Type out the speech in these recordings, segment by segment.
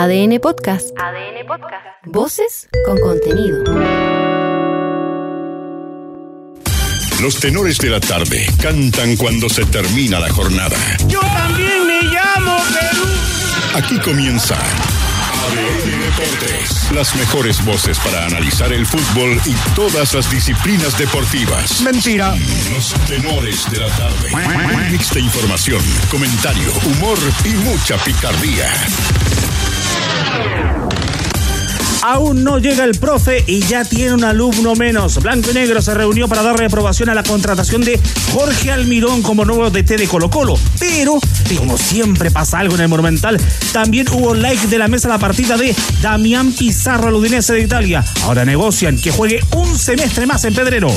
ADN Podcast. ADN Podcast. Voces con contenido. Los tenores de la tarde cantan cuando se termina la jornada. Yo también me llamo Perú. Aquí comienza ADN Deportes. Las mejores voces para analizar el fútbol y todas las disciplinas deportivas. Mentira. Los tenores de la tarde. Un mix de información, comentario, humor y mucha picardía. Aún no llega el profe y ya tiene un alumno menos. Blanco y Negro se reunió para darle aprobación a la contratación de Jorge Almirón como nuevo DT de Colo Colo. Pero, como siempre pasa algo en el Monumental, también hubo like de la mesa la partida de Damián Pizarro al Udinese de Italia. Ahora negocian que juegue un semestre más en Pedrero.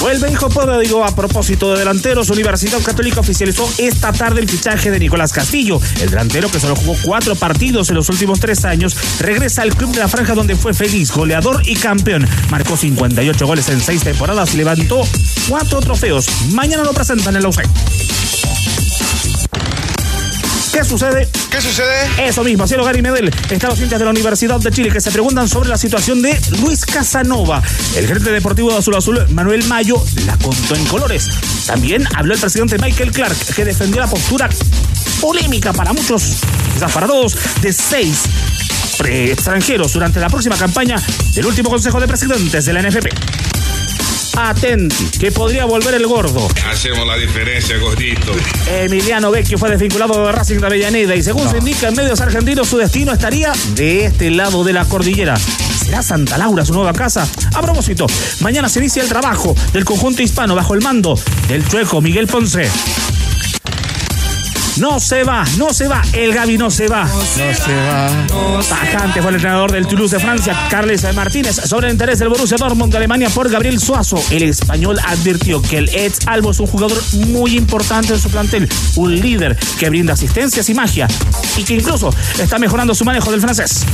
Vuelve hijo digo a propósito de delanteros, Universidad Católica oficializó esta tarde el fichaje de Nicolás Castillo. El delantero que solo jugó cuatro partidos en los últimos tres años, regresa al club de la franja donde fue feliz, goleador y campeón. Marcó 58 goles en seis temporadas y levantó cuatro trofeos. Mañana lo presentan en la UCE. ¿Qué sucede? ¿Qué sucede? Eso mismo, cielo Gary Medel. Están los de la Universidad de Chile que se preguntan sobre la situación de Luis Casanova. El gerente deportivo de Azul Azul, Manuel Mayo, la contó en colores. También habló el presidente Michael Clark, que defendió la postura polémica para muchos, quizás para todos, de seis extranjeros durante la próxima campaña del último Consejo de Presidentes de la NFP. Atenti, que podría volver el gordo. Hacemos la diferencia, gordito. Emiliano Vecchio fue desvinculado de Racing de Avellaneda y según se indica en medios argentinos, su destino estaría de este lado de la cordillera. ¿Será Santa Laura su nueva casa? A propósito, mañana se inicia el trabajo del conjunto hispano bajo el mando del chueco Miguel Ponce. No se va, no se va. El Gaby no se va. No se va. Tajante fue el entrenador del Toulouse de Francia, Carles Martínez, sobre el interés del Borussia Dortmund de Alemania por Gabriel Suazo. El español advirtió que el ex Albo es un jugador muy importante en su plantel, un líder que brinda asistencias y magia y que incluso está mejorando su manejo del francés.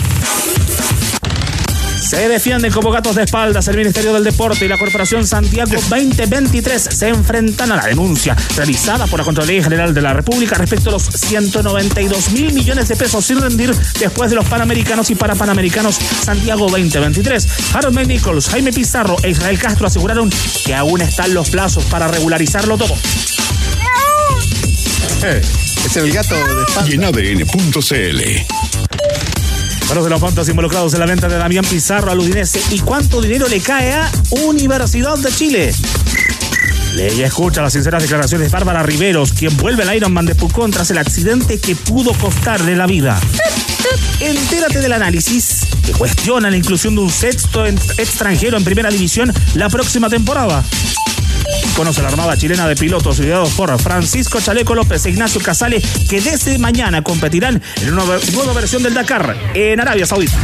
Se defienden como gatos de espaldas el Ministerio del Deporte y la Corporación Santiago 2023 se enfrentan a la denuncia realizada por la Contraloría General de la República respecto a los 192 mil millones de pesos sin rendir después de los Panamericanos y Parapanamericanos Santiago 2023. Harold May Nichols, Jaime Pizarro e Israel Castro aseguraron que aún están los plazos para regularizarlo todo. Eh, es el gato de espalda. Varios de los montos involucrados en la venta de Damián Pizarro al Udinese y cuánto dinero le cae a Universidad de Chile. Ley escucha las sinceras declaraciones de Bárbara Riveros, quien vuelve al Ironman de Pucón tras el accidente que pudo costarle la vida. Entérate del análisis que cuestiona la inclusión de un sexto extranjero en primera división la próxima temporada. Conoce la Armada Chilena de Pilotos liderados por Francisco Chaleco López e Ignacio Casale, que desde mañana competirán en una nueva versión del Dakar en Arabia Saudita.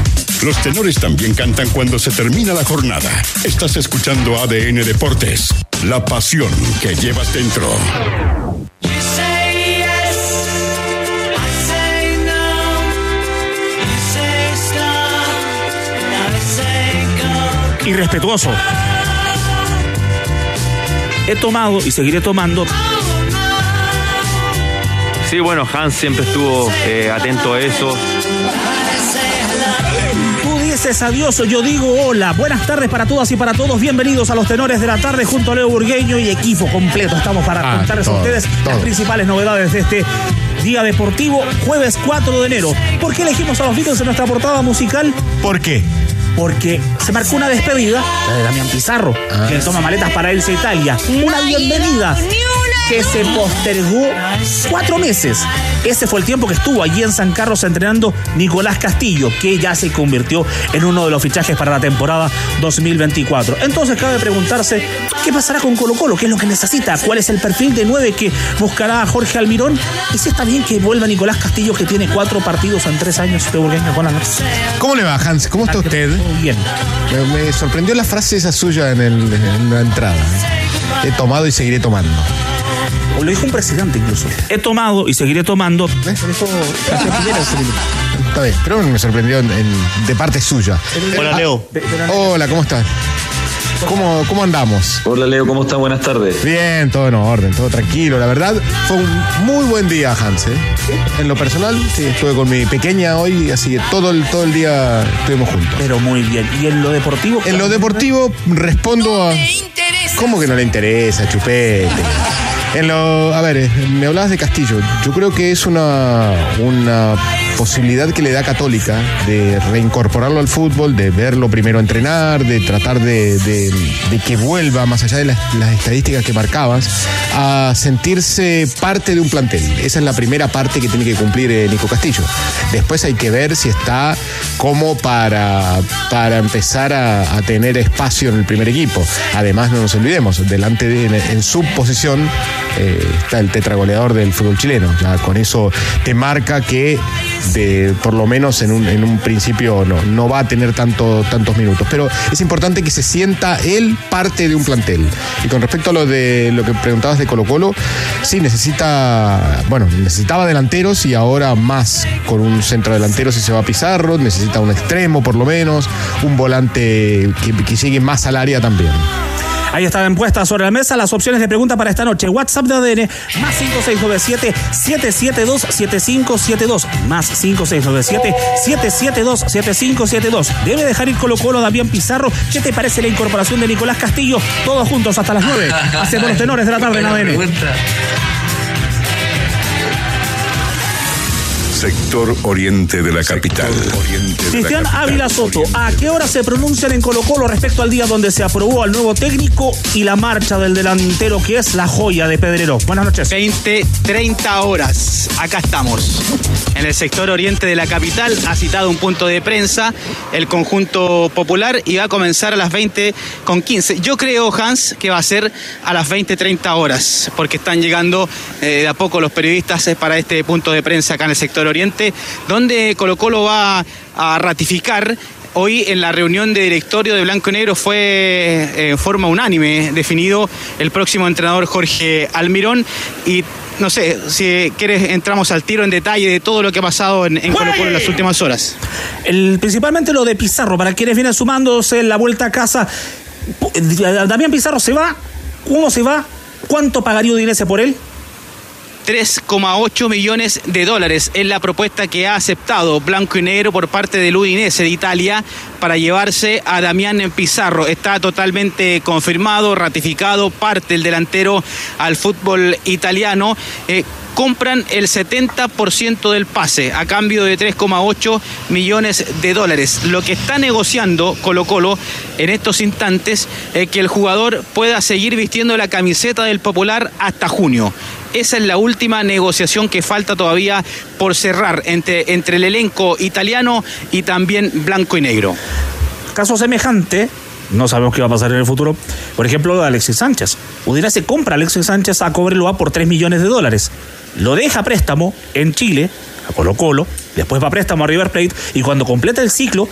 Los tenores también cantan cuando se termina la jornada. Estás escuchando ADN Deportes. La pasión que llevas dentro. You He tomado y seguiré tomando Sí, bueno, Hans siempre estuvo eh, atento a eso. Tú dices adiós, yo digo hola. Buenas tardes para todas y para todos. Bienvenidos a los tenores de la tarde junto a Leo Burgueño y equipo completo. Estamos para Ah, contarles a todo, ustedes las principales novedades de este día deportivo, jueves 4 de enero. ¿Por qué elegimos a los Beatles en nuestra portada musical? ¿Por qué? Porque se marcó una despedida, la de Damián Pizarro, Ah. que toma maletas para irse a Italia. Una bienvenida que se postergó cuatro meses. Ese fue el tiempo que estuvo allí en San Carlos entrenando Nicolás Castillo, que ya se convirtió en uno de los fichajes para la temporada 2024. Entonces cabe preguntarse, ¿qué pasará con Colo Colo? ¿Qué es lo que necesita? ¿Cuál es el perfil de nueve que buscará a Jorge Almirón? ¿Y si está bien que vuelva Nicolás Castillo, que tiene cuatro partidos en tres años de Burgueño con la? ¿Cómo le va, Hans? ¿Cómo está usted? Bien. Me, me sorprendió la frase esa suya en, el- en la entrada. ¿eh? He tomado y seguiré tomando. O lo dijo un presidente incluso. He tomado y seguiré tomando. ¿Ves? Eso, Está bien, pero me sorprendió en- en- de parte suya. Hola, Ah, Leo. Hola, ¿cómo estás? ¿Cómo, ¿Cómo andamos? Hola Leo, ¿cómo estás? Buenas tardes. Bien, todo en orden, todo tranquilo. La verdad, fue un muy buen día, Hans. ¿eh? En lo personal, sí, estuve con mi pequeña hoy, así que todo el, todo el día estuvimos juntos. Pero muy bien. ¿Y en lo deportivo? En lo deportivo respondo a... ¿Cómo que no le interesa, chupete? En lo, a ver, eh, me hablabas de Castillo. Yo creo que es una, una posibilidad que le da Católica de reincorporarlo al fútbol, de verlo primero entrenar, de tratar de, que vuelva, más allá de las, estadísticas que marcabas, a sentirse parte de un plantel. Esa es la primera parte que tiene que cumplir eh, Nico Castillo. Después hay que ver si está como para, para empezar a, tener espacio en el primer equipo. Además, no nos olvidemos, delante de, en, en su posición eh, está el tetragoleador del fútbol chileno. Ya con eso te marca que de, por lo menos en un, en un principio no, no va a tener tanto, tantos minutos. Pero es importante que se sienta él parte de un plantel. Y con respecto a lo de lo que preguntabas de Colo Colo, sí, necesita, bueno, necesitaba delanteros y ahora más con un centro delantero si se va a Pizarro, necesita un extremo por lo menos, un volante que, que llegue más al área también. Ahí están puestas sobre la mesa las opciones de pregunta para esta noche. WhatsApp de ADN más 5697-772-7572. Más 5697-772-7572. Debe dejar ir Colo Colo Damián Pizarro. ¿Qué te parece la incorporación de Nicolás Castillo? Todos juntos hasta las 9. Hacemos los tenores de la tarde en ADN. Sector oriente de la capital. Cristian. Ávila Soto, ¿a qué hora se pronuncian en Colo Colo respecto al día donde se aprobó al nuevo técnico y la marcha del delantero que es la joya de Pedrero? Buenas noches. 20, 30 horas. Acá estamos. En el sector oriente de la capital ha citado un punto de prensa el conjunto popular y va a comenzar a las 20 con 15. Yo creo, Hans, que va a ser a las 20, 30 horas, porque están llegando eh, de a poco los periodistas eh, para este punto de prensa acá en el sector oriente, donde Colo Colo va a ratificar Hoy en la reunión de directorio de Blanco y Negro fue eh, en forma unánime definido el próximo entrenador Jorge Almirón y no sé, si quieres entramos al tiro en detalle de todo lo que ha pasado en, en Colo Colo en las últimas horas. El, principalmente lo de Pizarro, para quienes vienen sumándose en la vuelta a casa. Damián Pizarro se va, ¿cómo se va? ¿Cuánto pagaría Udinese por él? 3,8 millones de dólares es la propuesta que ha aceptado Blanco y Negro por parte del Udinese de Italia para llevarse a Damián Pizarro. Está totalmente confirmado, ratificado, parte el delantero al fútbol italiano. Eh, compran el 70% del pase a cambio de 3,8 millones de dólares. Lo que está negociando Colo Colo en estos instantes es que el jugador pueda seguir vistiendo la camiseta del Popular hasta junio. Esa es la última negociación que falta todavía por cerrar entre, entre el elenco italiano y también blanco y negro. Caso semejante, no sabemos qué va a pasar en el futuro. Por ejemplo, Alexis Sánchez. Udinese compra a Alexis Sánchez a Cobreloa por 3 millones de dólares. Lo deja préstamo en Chile, a Colo Colo, después va a préstamo a River Plate y cuando completa el ciclo,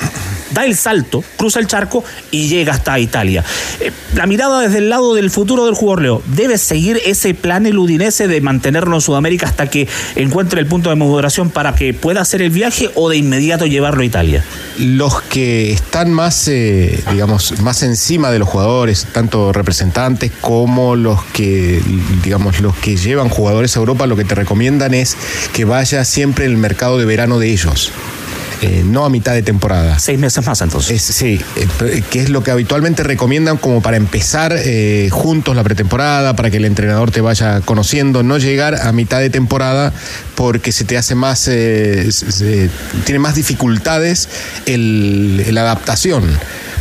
da el salto, cruza el charco y llega hasta Italia. Eh, la mirada desde el lado del futuro del jugador Leo, ¿debe seguir ese plan el Udinese de mantenerlo en Sudamérica hasta que encuentre el punto de moderación para que pueda hacer el viaje o de inmediato llevarlo a Italia? Los que están más, eh, digamos, más encima de los jugadores, tanto representantes como los que, digamos, los que llevan jugadores a Europa, lo que te recomiendan es que vaya siempre el mercado de verano de ellos. Eh, no a mitad de temporada. Seis meses más entonces. Es, sí, eh, que es lo que habitualmente recomiendan como para empezar eh, juntos la pretemporada, para que el entrenador te vaya conociendo, no llegar a mitad de temporada porque se te hace más, eh, se- tiene más dificultades el, la adaptación.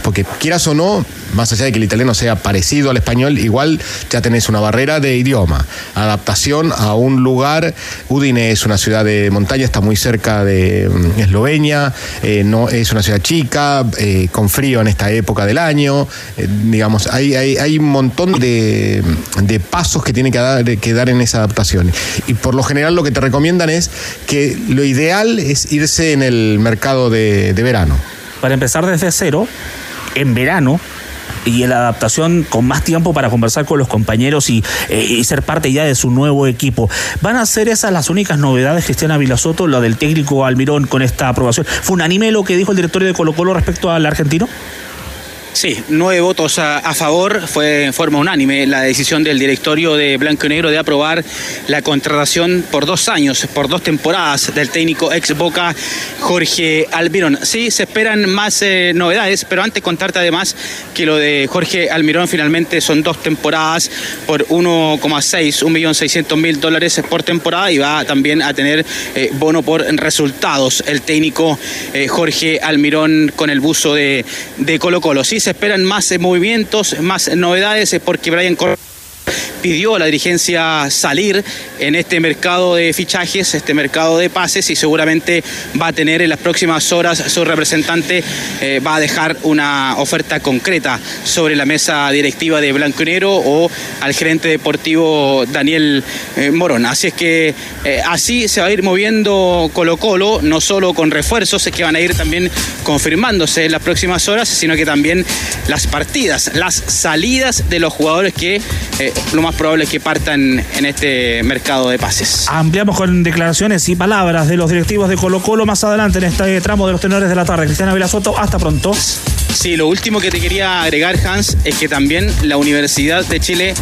Porque quieras o no, más allá de que el italiano sea parecido al español, igual ya tenés una barrera de idioma, adaptación a un lugar. Udine es una ciudad de montaña, está muy cerca de mm, Eslovenia, eh, no es una ciudad chica, eh, con frío en esta época del año. eh, digamos, hay, hay, un montón de, de pasos que tiene que dar, que dar en esa adaptación. Y por lo general lo que te recomiendan es que lo ideal es irse en el mercado de, de verano. Para empezar desde cero, en verano, y en la adaptación con más tiempo para conversar con los compañeros y, eh, y ser parte ya de su nuevo equipo. ¿Van a ser esas las únicas novedades, Cristiana Vilasoto, la del técnico Almirón con esta aprobación? ¿Fue unánime lo que dijo el directorio de Colo Colo respecto al argentino? Sí, nueve votos a, favor, fue en forma unánime la decisión del directorio de Blanco y Negro de aprobar la contratación por dos años, por dos temporadas del técnico ex Boca Jorge Almirón. Sí, se esperan más eh, novedades, pero antes contarte además que lo de Jorge Almirón finalmente son dos temporadas por 1,6, 1.600.000 dólares por temporada y va también a tener eh, bono por resultados el técnico eh, Jorge Almirón con el buzo de, de Colo Colo. Sí, se esperan más eh, movimientos, más novedades, eh, porque Brian Cor pidió a la dirigencia salir en este mercado de fichajes, este mercado de pases y seguramente va a tener en las próximas horas su representante eh, va a dejar una oferta concreta sobre la mesa directiva de Blanco y Negro o al gerente deportivo Daniel eh, Morón. Así es que eh, así se va a ir moviendo Colo Colo, no solo con refuerzos que van a ir también confirmándose en las próximas horas, sino que también las partidas, las salidas de los jugadores que lo más probable es que partan en este mercado de pases. Ampliamos con declaraciones y palabras de los directivos de Colo Colo más adelante en este tramo de los tenores de la tarde. Cristiana Velasoto, hasta pronto. Sí, lo último que te quería agregar, Hans, es que también la Universidad de Chile,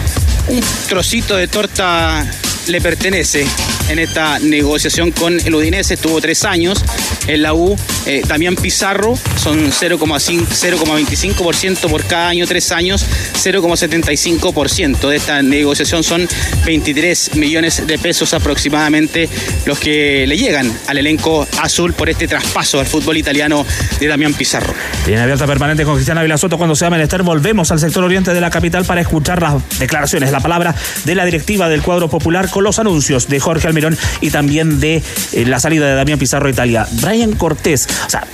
un trocito de torta le pertenece en esta negociación con el Udinese. Estuvo tres años en la U. Eh, Damián Pizarro son 0,5 0,25% por cada año, tres años, 0,75% de esta negociación son 23 millones de pesos aproximadamente los que le llegan al elenco azul por este traspaso al fútbol italiano de Damián Pizarro. Bien abierta permanente con Cristiana Vilasoto cuando sea menester. Volvemos al sector oriente de la capital para escuchar las declaraciones, la palabra de la directiva del cuadro popular con los anuncios de Jorge Almirón y también de eh, la salida de Damián Pizarro a Italia. Brian Cortés, o sea,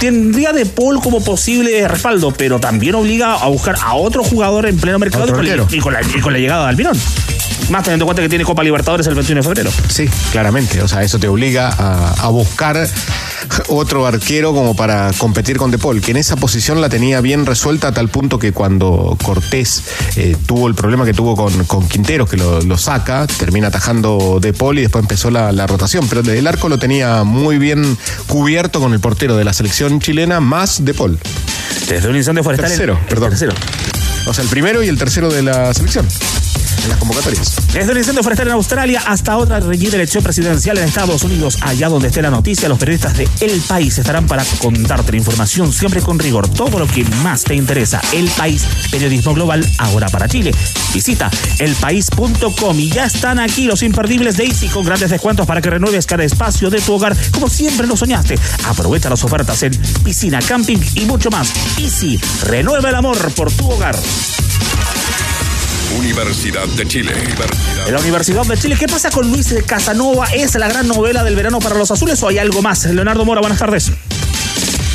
tendría de Paul como posible respaldo, pero también obliga a buscar a otro jugador en pleno mercado y con, la, y con la- y con la llegada de Almirón. Más teniendo en cuenta que tiene Copa Libertadores el 21 de febrero. Sí, claramente. O sea, eso te obliga a, a buscar otro arquero como para competir con De Paul, que en esa posición la tenía bien resuelta a tal punto que cuando Cortés eh, tuvo el problema que tuvo con, con Quinteros, que lo, lo saca, termina atajando De Paul y después empezó la, la rotación. Pero el arco lo tenía muy bien cubierto con el portero de la selección chilena, más De Paul. Desde un incendio forestal. Tercero, el perdón. Tercero. O sea, el primero y el tercero de la selección, en las convocatorias. Desde el incendio forestal en Australia hasta otra reñida elección presidencial en Estados Unidos, allá donde esté la noticia, los periodistas de El País estarán para contarte la información siempre con rigor, todo lo que más te interesa. El País, periodismo global, ahora para Chile. Visita elpaís.com y ya están aquí los imperdibles de Easy con grandes descuentos para que renueves cada espacio de tu hogar como siempre lo soñaste. Aprovecha las ofertas en piscina, camping y mucho más. Easy, renueva el amor por tu hogar. Universidad de Chile. La Universidad de Chile, ¿qué pasa con Luis Casanova? ¿Es la gran novela del verano para los azules o hay algo más? Leonardo Mora, buenas tardes.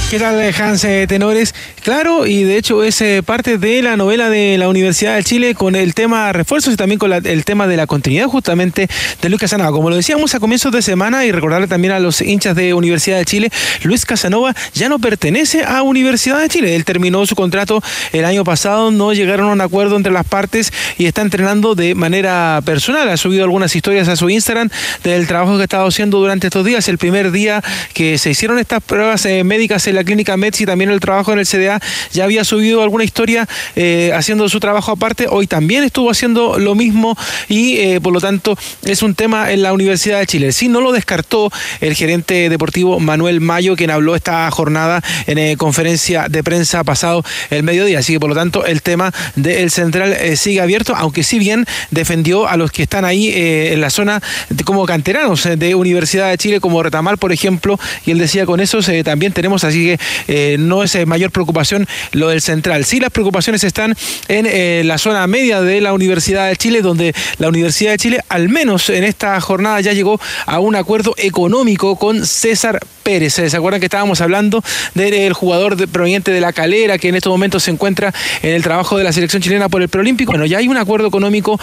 ¿Qué tal, Hans eh, Tenores? Claro, y de hecho es eh, parte de la novela de la Universidad de Chile con el tema refuerzos y también con el tema de la continuidad justamente de Luis Casanova. Como lo decíamos a comienzos de semana y recordarle también a los hinchas de Universidad de Chile, Luis Casanova ya no pertenece a Universidad de Chile. Él terminó su contrato el año pasado, no llegaron a un acuerdo entre las partes y está entrenando de manera personal. Ha subido algunas historias a su Instagram del trabajo que ha estado haciendo durante estos días. El primer día que se hicieron estas pruebas eh, médicas en la clínica Metz y también el trabajo en el CDA, ya había subido alguna historia eh, haciendo su trabajo aparte. Hoy también estuvo haciendo lo mismo y eh, por lo tanto es un tema en la Universidad de Chile. Sí, no lo descartó el gerente deportivo Manuel Mayo, quien habló esta jornada en eh, conferencia de prensa pasado el mediodía. Así que por lo tanto el tema del central sigue abierto, aunque si bien defendió a los que están ahí en la zona como canteranos de Universidad de Chile, como Retamal, por ejemplo, y él decía con esos también tenemos, así que eh, no es eh, mayor preocupación lo del central. Sí, las preocupaciones están en eh, la zona media de la Universidad de Chile, donde la Universidad de Chile, al menos en esta jornada, ya llegó a un acuerdo económico con César Pérez. ¿Se acuerdan que estábamos hablando del jugador proveniente de la calera que en estos momentos se encuentra en el trabajo de la selección chilena por el preolímpico? Bueno, ya hay un acuerdo económico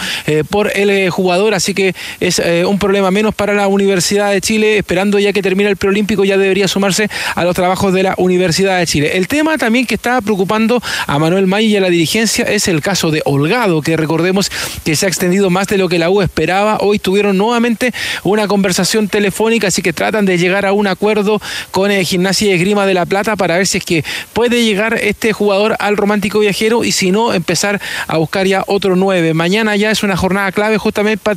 por el jugador, así que es un problema menos para la Universidad de Chile, esperando ya que termine el preolímpico, ya debería sumarse a los trabajos de la Universidad de Chile. El tema también que está preocupando a Manuel May y a la dirigencia es el caso de Holgado, que recordemos que se ha extendido más de lo que la U esperaba. Hoy tuvieron nuevamente una conversación telefónica, así que tratan de llegar a un acuerdo con el Gimnasia y Esgrima de la Plata para ver si es que puede llegar este jugador al romántico viajero y si no, empezar a buscar ya otro nueve. Mañana ya es una jornada clave justamente,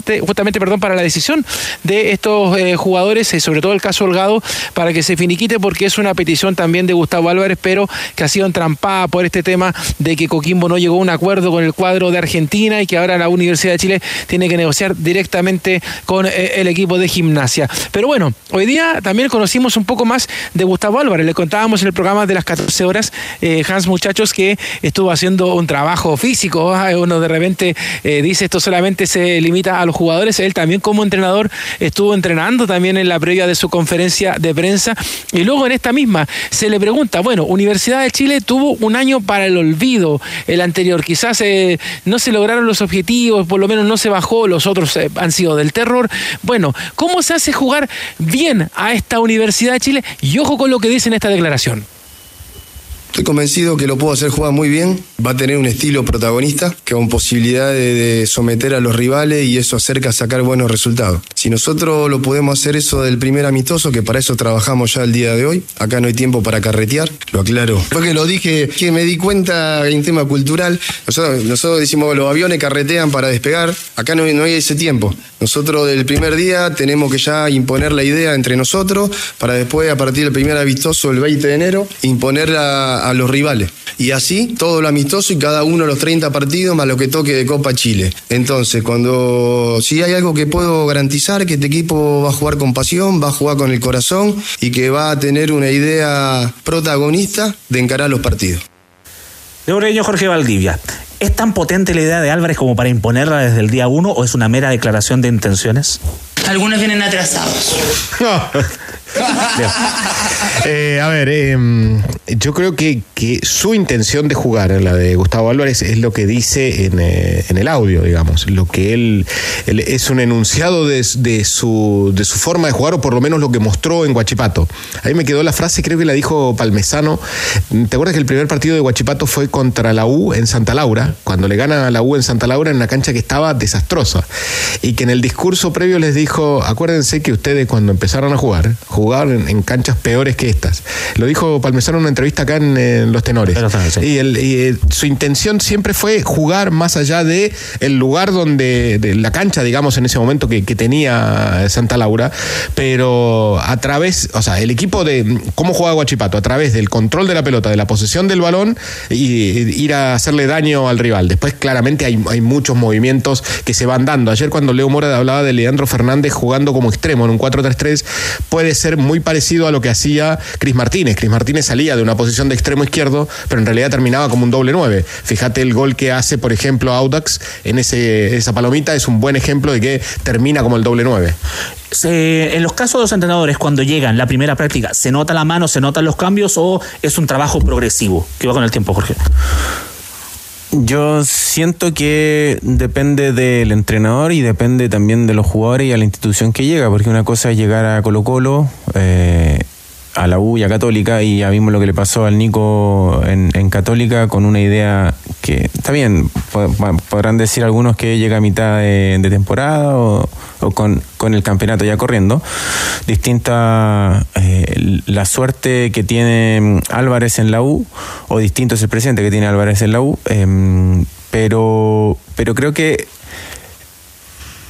para la decisión de estos eh, jugadores, y sobre todo el caso Holgado, para que se finiquite porque es una petición también de Gustavo Álvarez, pero que ha sido entrampada por este tema de que Coquimbo no llegó a un acuerdo con el cuadro de Argentina y que ahora la Universidad de Chile tiene que negociar directamente con eh, el equipo de gimnasia. Pero bueno, hoy día también conocimos un poco más de Gustavo Álvarez. Le contábamos en el programa de las 14 horas, eh, Hans Muchachos, que estuvo haciendo un trabajo físico. Ah, Uno de repente eh, dice esto solamente se limita a los jugadores. Él también como entrenador estuvo entrenando también en la previa de su conferencia de prensa. Y luego en esta misma se le pregunta, bueno, Universidad de Chile tuvo un año para el olvido el anterior. Quizás eh, no se lograron los objetivos, por lo menos no se bajó, los otros eh, han sido del terror. Bueno, ¿cómo se hace jugar bien a esta Universidad de Chile? Y ojo con lo que dice en esta declaración. Estoy convencido que lo puedo hacer jugar muy bien. Va a tener un estilo protagonista que con posibilidad de, someter a los rivales y eso acerca a sacar buenos resultados. Si nosotros lo podemos hacer eso del primer amistoso, que para eso trabajamos ya el día de hoy, acá no hay tiempo para carretear, lo aclaro. Fue que lo dije, que me di cuenta en tema cultural. Nosotros, nosotros decimos los aviones carretean para despegar, acá no, hay ese tiempo. Nosotros del primer día tenemos que ya imponer la idea entre nosotros para después, a partir del primer amistoso, el 20 de enero, imponerla a los rivales. Y así, todo lo amistoso y cada uno de los 30 partidos más lo que toque de Copa Chile. Entonces, cuando si hay algo que puedo garantizar, que este equipo va a jugar con pasión, va a jugar con el corazón y que va a tener una idea protagonista de encarar los partidos. De Ureño Jorge Valdivia. ¿Es tan potente la idea de Álvarez como para imponerla desde el día uno o es una mera declaración de intenciones? Algunos vienen atrasados. Eh, a ver, eh, yo creo que, que su intención de jugar, la de Gustavo Álvarez, es lo que dice en, eh, en el audio, digamos. Lo que él, es un enunciado de, de su, de su forma de jugar, o por lo menos lo que mostró en Guachipato. Ahí me quedó la frase, creo que la dijo Palmesano. ¿Te acuerdas que el primer partido de Guachipato fue contra la U en Santa Laura? Cuando le gana a la U en Santa Laura en una cancha que estaba desastrosa. Y que en el discurso previo les dijo, acuérdense que ustedes cuando empezaron a jugar, jugaban en, en canchas peores que estas. Lo dijo Palmesano en una entrevista acá en, en Los Tenores. Y, el- y, eh, su intención siempre fue jugar más allá de el lugar donde, de la cancha, digamos, en ese momento que, que tenía Santa Laura, pero a través, o sea, el equipo de cómo jugaba Guachipato, a través del control de la pelota, de la posesión del balón y, y ir a hacerle daño al rival. Después, claramente, hay, hay muchos movimientos que se van dando. Ayer, cuando Leo Mora hablaba de Leandro Fernández jugando como extremo en un 4-3-3, puede ser muy parecido a lo que hacía Cris Martínez. Cris Martínez salía de una posición de extremo izquierdo, pero en realidad terminaba como un doble 9. Fíjate el gol que hace, por ejemplo, Audax en esa palomita, es un buen ejemplo de que termina como el doble 9. Se- en los casos de los entrenadores, cuando llegan la primera práctica, ¿se nota la mano, se notan los cambios o es un trabajo progresivo que va con el tiempo, Jorge? Yo siento que depende del entrenador y depende también de los jugadores y a la institución que llega, porque una cosa es llegar a Colo Colo, eh, a la U y a Católica, y ya vimos lo que le pasó al Nico en, en Católica con una idea que está bien, po- podrán decir algunos que llega a mitad de, temporada o, con, con el campeonato ya corriendo. Distinta eh, la suerte que tiene Álvarez en la U, o distinto es el presente que tiene Álvarez en la U, em, pero, pero creo que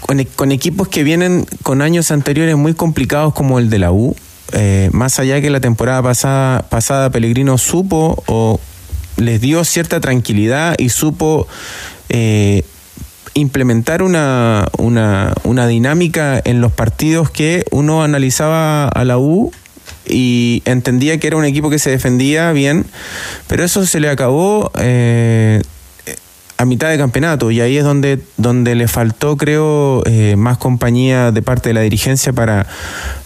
con, con equipos que vienen con años anteriores muy complicados como el de la U, eh, más allá que la temporada pasada, pasada Pellegrino supo o les dio cierta tranquilidad y supo eh, implementar una, una, una dinámica en los partidos que uno analizaba a la U y entendía que era un equipo que se defendía bien, pero eso se le acabó eh, a mitad de campeonato y ahí es donde, donde le faltó, creo, eh, más compañía de parte de la dirigencia para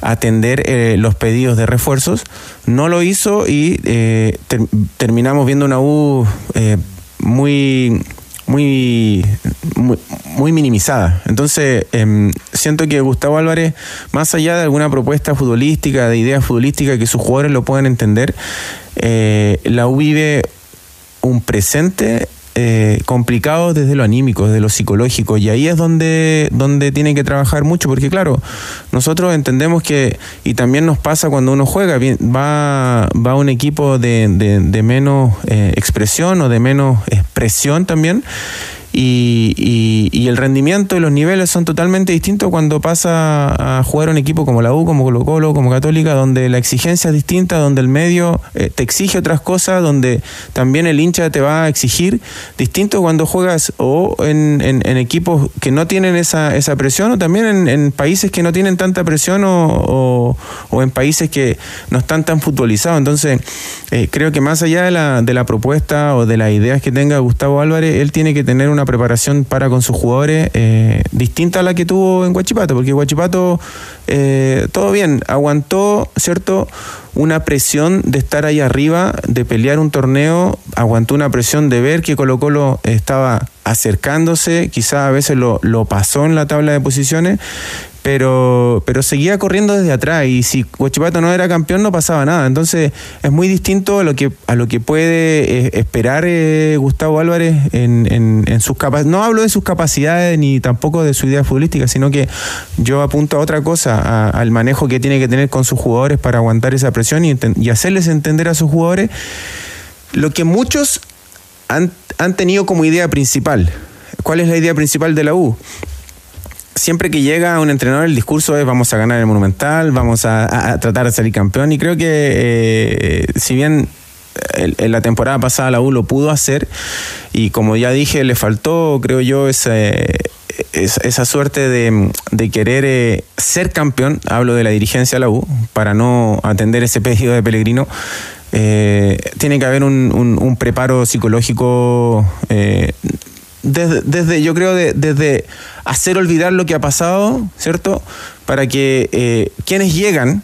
atender eh, los pedidos de refuerzos. No lo hizo y eh, ter- terminamos viendo una U eh, muy muy, muy, minimizada. Entonces, em, siento que Gustavo Álvarez, más allá de alguna propuesta futbolística, de idea futbolística que sus jugadores lo puedan entender, la U vive un presente eh, complicado desde lo anímico, desde lo psicológico, y ahí es donde, donde tiene que trabajar mucho, porque claro, nosotros entendemos que, y también nos pasa cuando uno juega, va, va un equipo de, de- menos eh, expresión o de menos expresión también. Y, y- y el rendimiento y los niveles son totalmente distintos cuando pasa a jugar un equipo como la U, como Colo Colo, como Católica, donde la exigencia es distinta, donde el medio eh, te exige otras cosas, donde también el hincha te va a exigir, distinto cuando juegas o en, en- equipos que no tienen esa, esa presión o también en, en países que no tienen tanta presión o, o- o en países que no están tan futbolizados. Entonces, eh, creo que más allá de la, de la propuesta o de las ideas que tenga Gustavo Álvarez, él tiene que tener una preparación para con sus jugadores eh, distinta a la que tuvo en Guachipato, porque Guachipato, eh, todo bien, aguantó, ¿cierto? Una presión de estar ahí arriba, de pelear un torneo, aguantó una presión de ver que Colo Colo estaba acercándose, quizá a veces lo, lo pasó en la tabla de posiciones, pero, pero seguía corriendo desde atrás y si Huachipato no era campeón no pasaba nada. Entonces es muy distinto a lo que, a lo que puede eh, esperar eh, Gustavo Álvarez en, en- en sus capacidades. No hablo de sus capacidades ni tampoco de su idea futbolística, sino que yo apunto a otra cosa, a- al manejo que tiene que tener con sus jugadores para aguantar esa presión y, y hacerles entender a sus jugadores lo que muchos han, han tenido como idea principal. ¿Cuál es la idea principal de la U? Siempre que llega un entrenador el discurso es vamos a ganar el Monumental, vamos a, tratar de salir campeón y creo que eh, si bien en la temporada pasada la U lo pudo hacer y como ya dije le faltó creo yo ese- esa, suerte de, querer eh, ser campeón, hablo de la dirigencia de la U, para no atender ese pedido de Pellegrino. eh, tiene que haber un preparo psicológico eh, desde, desde, yo creo, de- desde hacer olvidar lo que ha pasado, ¿cierto? Para que eh, quienes llegan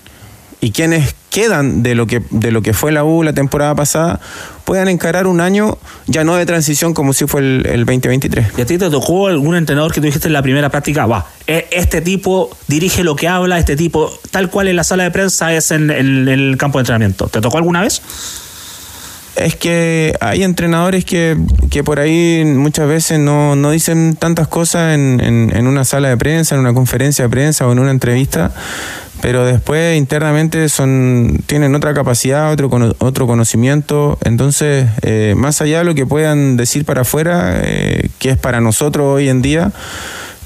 y quienes quedan de lo que de lo que fue la U la temporada pasada puedan encarar un año ya no de transición como si fue el, el 2023. ¿Y a ti te tocó algún entrenador que tú dijiste en la primera práctica? Va, e- este tipo dirige lo que habla, este tipo, tal cual en la sala de prensa es en, en- en el campo de entrenamiento. ¿Te tocó alguna vez? Es que hay entrenadores que, que por ahí muchas veces no, no dicen tantas cosas en, en- una sala de prensa, en una conferencia de prensa o en una entrevista, pero después internamente son tienen otra capacidad, otro, otro conocimiento. Entonces, eh, más allá de lo que puedan decir para afuera, eh, que es para nosotros hoy en día,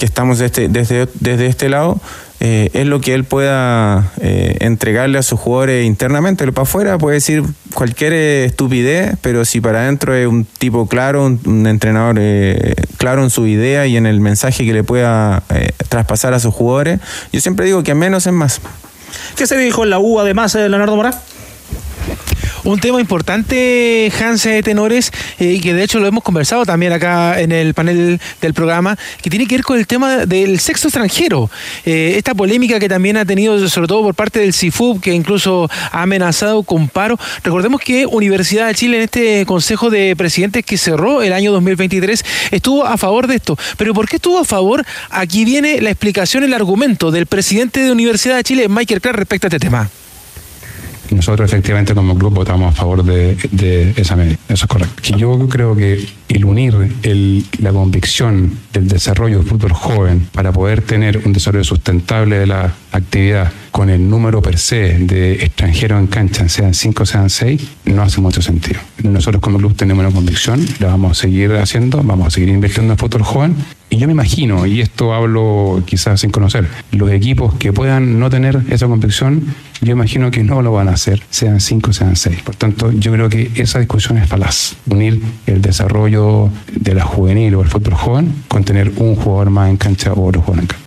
que estamos desde, desde, desde este lado, eh, es lo que él pueda eh, entregarle a sus jugadores internamente. Lo para afuera puede decir cualquier eh, estupidez, pero si para adentro es un tipo claro, un, entrenador claro en su idea y en el mensaje que le pueda traspasar a sus jugadores, yo siempre digo que menos es más. ¿Qué se dijo en la U además, eh, Leonardo Morán? Un tema importante, Hans eh, Tenores, eh, y que de hecho lo hemos conversado también acá en el panel del programa, que tiene que ver con el tema del sexo extranjero. Eh, esta polémica que también ha tenido, sobre todo por parte del CIFUB, que incluso ha amenazado con paro. Recordemos que Universidad de Chile, en este Consejo de Presidentes que cerró el año 2023, estuvo a favor de esto. Pero ¿por qué estuvo a favor? Aquí viene la explicación, el argumento del presidente de Universidad de Chile, Michael Clark, respecto a este tema. Nosotros efectivamente como club votamos a favor de, esa medida, eso es correcto. Yo creo que el unir el- la convicción del desarrollo del fútbol joven para poder tener un desarrollo sustentable de la actividad con el número per se de extranjeros en cancha, sean cinco, sean seis, no hace mucho sentido. Nosotros como club tenemos una convicción, la vamos a seguir haciendo, vamos a seguir invirtiendo en fútbol joven y yo me imagino, y esto hablo quizás sin conocer, los equipos que puedan no tener esa convicción, yo imagino que no lo van a hacer, sean cinco, sean seis. Por tanto, yo creo que esa discusión es falaz. Unir el desarrollo de la juvenil o el fútbol joven con tener un jugador más en cancha o otro jugador en cancha.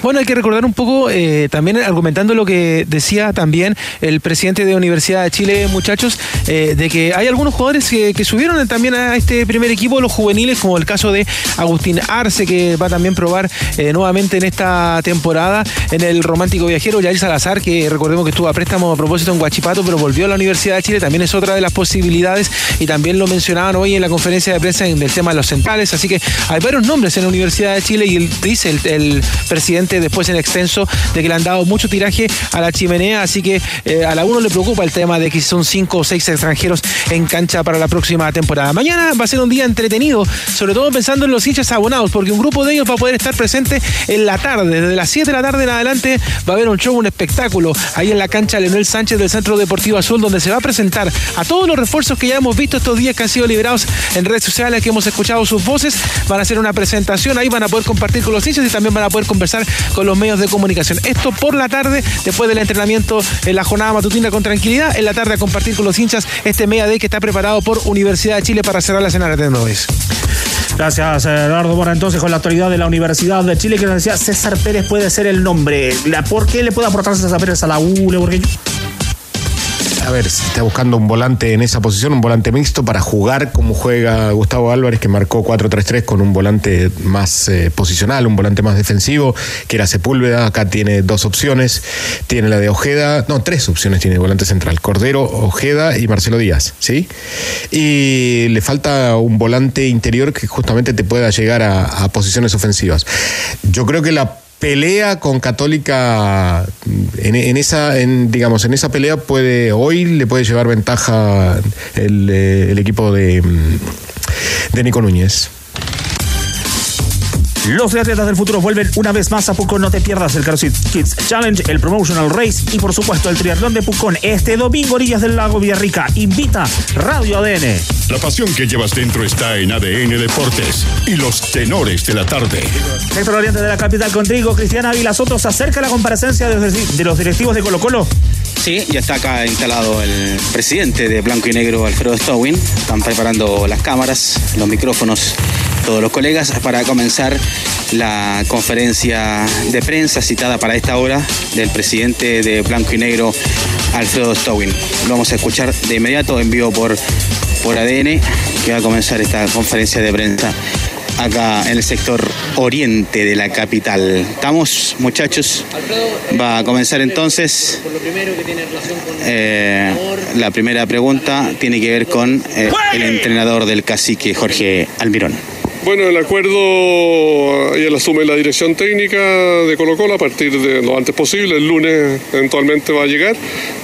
Bueno, hay que recordar un poco, eh, también argumentando lo que decía también el presidente de Universidad de Chile, muchachos, eh, de que hay algunos jugadores que, subieron también a este primer equipo, los juveniles, como el caso de Agustín Arce, que va a también probar eh, nuevamente en esta temporada, en el romántico viajero, Yair Salazar, que recordemos que estuvo a préstamo a propósito en Guachipato, pero volvió a la Universidad de Chile, también es otra de las posibilidades, y también lo mencionaban hoy en la conferencia de prensa en el tema de los centrales, así que hay varios nombres en la Universidad de Chile y dice el presidente después en extenso de que le han dado mucho tiraje a la chimenea, así que eh, a la uno le preocupa el tema de que son cinco o seis extranjeros en cancha para la próxima temporada. Mañana va a ser un día entretenido, sobre todo pensando en los hinchas abonados, porque un grupo de ellos va a poder estar presente en la tarde, desde las 7 de la tarde en adelante va a haber un show, un espectáculo ahí en la cancha Leonel Sánchez del Centro Deportivo Azul, donde se va a presentar a todos los refuerzos que ya hemos visto estos días que han sido liberados en redes sociales, que hemos escuchado sus voces, van a hacer una presentación, ahí van a poder compartir con los hinchas y también van a poder conversar con los medios de comunicación. Esto por la tarde, después del entrenamiento en la jornada matutina con tranquilidad, en la tarde a compartir con los hinchas este Media Day que está preparado por Universidad de Chile para cerrar la escena de Noves. Gracias, Eduardo Mora. Entonces, con la autoridad de la Universidad de Chile, que nos decía César Pérez puede ser el nombre. ¿Por qué le puede aportar César Pérez a la ULE? Porque A ver, está buscando un volante en esa posición, un volante mixto para jugar como juega Gustavo Álvarez, que marcó 4-3-3 con un volante más eh, posicional, un volante más defensivo, que era Sepúlveda. Acá tiene dos opciones. Tiene la de Ojeda, no, tres opciones tiene el volante central: Cordero, Ojeda y Marcelo Díaz, ¿sí? Y le falta un volante interior que justamente te pueda llegar a posiciones ofensivas. Yo creo que la pelea con Católica en, en esa en, digamos en esa pelea puede hoy le puede llevar ventaja el, eh, equipo de mm, de Nico Núñez Los atletas del futuro vuelven una vez más a Pucón. No te pierdas el CrossFit Kids Challenge, el Promotional Race y, por supuesto, el triatlón de Pucón. Este domingo, orillas del lago Villarrica. Invita Radio ADN. La pasión que llevas dentro está en ADN Deportes y los tenores de la tarde. Sector Oriente de la capital con Trigo, Cristiana Ávila Soto. ¿Se acerca la comparecencia de los, de los directivos de Colo Colo? Sí, ya está acá instalado el presidente de Blanco y Negro, Alfredo Stowin. Están preparando las cámaras, los micrófonos, todos los colegas para comenzar la conferencia de prensa citada para esta hora del presidente de Blanco y Negro, Alfredo Stowin. Lo vamos a escuchar de inmediato en vivo por, por ADN, que va a comenzar esta conferencia de prensa acá en el sector oriente de la capital. ¿Estamos, muchachos? Va a comenzar entonces. Eh, la primera pregunta tiene que ver con eh, el entrenador del cacique, Jorge Almirón. Bueno, el acuerdo y él asume la dirección técnica de Colo Colo a partir de lo antes posible. El lunes eventualmente va a llegar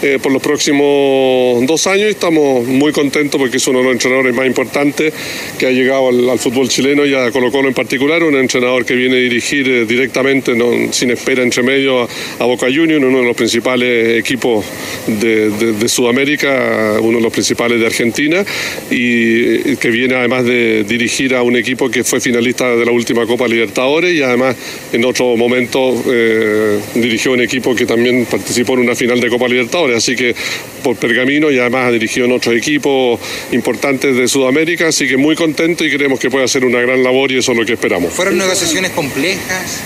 eh, por los próximos dos años y estamos muy contentos porque es uno de los entrenadores más importantes que ha llegado al, fútbol chileno y a Colo Colo en particular. Un entrenador que viene a dirigir eh, directamente, sin espera entre medio, a, Boca Juniors, uno de los principales equipos de, de- Sudamérica, uno de los principales de Argentina y eh, que viene además de dirigir a un que fue finalista de la última Copa Libertadores y además en otro momento eh, dirigió un equipo que también participó en una final de Copa Libertadores, así que por pergamino y además ha dirigido en otros equipos importantes de Sudamérica, así que muy contento y creemos que puede hacer una gran labor y eso es lo que esperamos. ¿Fueron negociaciones complejas?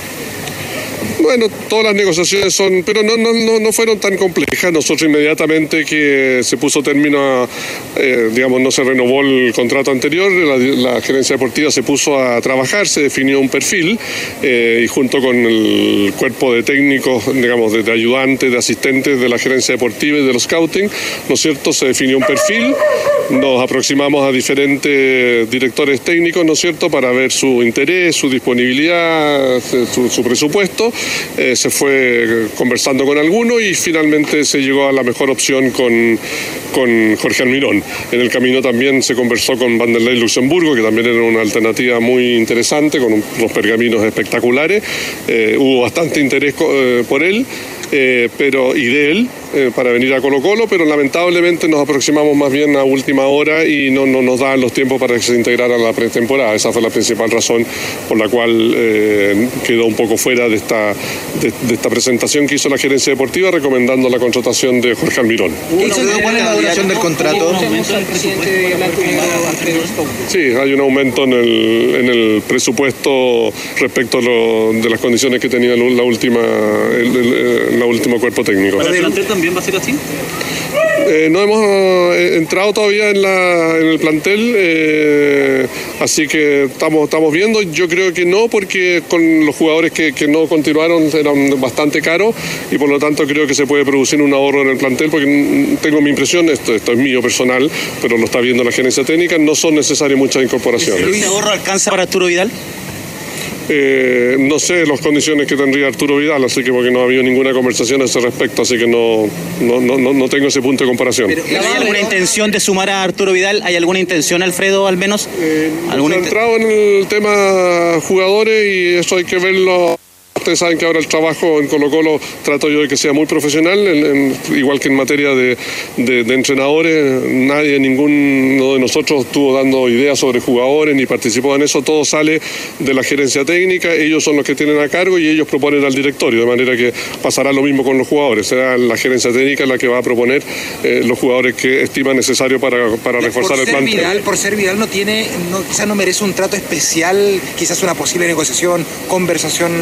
Bueno, todas las negociaciones son, pero no, no, no, no fueron tan complejas. Nosotros inmediatamente que se puso término a, eh, digamos, no se renovó el contrato anterior, la, la gerencia deportiva se puso a trabajar, se definió un perfil eh, y junto con el cuerpo de técnicos, digamos, de, de ayudantes, de asistentes de la gerencia deportiva y de los scouting, ¿no es cierto? Se definió un perfil, nos aproximamos a diferentes directores técnicos, ¿no es cierto?, para ver su interés, su disponibilidad, su, su presupuesto. Eh, se fue conversando con algunos y finalmente se llegó a la mejor opción con, con Jorge Almirón. En el camino también se conversó con Vanderlei Luxemburgo, que también era una alternativa muy interesante, con unos pergaminos espectaculares. Eh, hubo bastante interés eh, por él. pero y de él, eh, para venir a Colo Colo, pero lamentablemente nos aproximamos más bien a última hora y no, no nos dan los tiempos para que se integrara a la pretemporada. Esa fue la principal razón por la cual eh, quedó un poco fuera de esta, de, de esta presentación que hizo la gerencia deportiva recomendando la contratación de Jorge Almirón. ¿Cuál es la duración del contrato? Sí, hay un aumento en el, en el presupuesto respecto a lo- de las condiciones que tenía la última, el, el- la último cuerpo técnico. ¿Para el plantel también va a ser así? Eh, no hemos eh, entrado todavía en, la, en el plantel, eh, así que estamos, estamos viendo. Yo creo que no, porque con los jugadores que, que no continuaron eran bastante caros y por lo tanto creo que se puede producir un ahorro en el plantel, porque mm, tengo mi impresión, esto, esto es mío personal, pero lo está viendo la gerencia técnica, no son necesarias muchas incorporaciones. ¿Ese ahorro alcanza para Arturo Vidal? Eh, no sé las condiciones que tendría Arturo Vidal, así que porque no ha habido ninguna conversación a ese respecto, así que no, no, no, no- tengo ese punto de comparación. ¿Hay alguna intención de sumar a Arturo Vidal? ¿Hay alguna intención, Alfredo, al menos? ¿Alguna Hemos entrado en el tema jugadores y eso hay que verlo. Ustedes saben que ahora el trabajo en Colo Colo trato yo de que sea muy profesional, en- en- igual que en materia de, de- de entrenadores, nadie, ninguno de nosotros estuvo dando ideas sobre jugadores ni participó en eso, todo sale de la gerencia técnica, ellos son los que tienen a cargo y ellos proponen al directorio, de manera que pasará lo mismo con los jugadores, será la gerencia técnica la que va a proponer eh, los jugadores que estima necesario para, para reforzar por el. Vidal, por ser Vidal no tiene, no, quizás no merece un trato especial, quizás una posible negociación, conversación.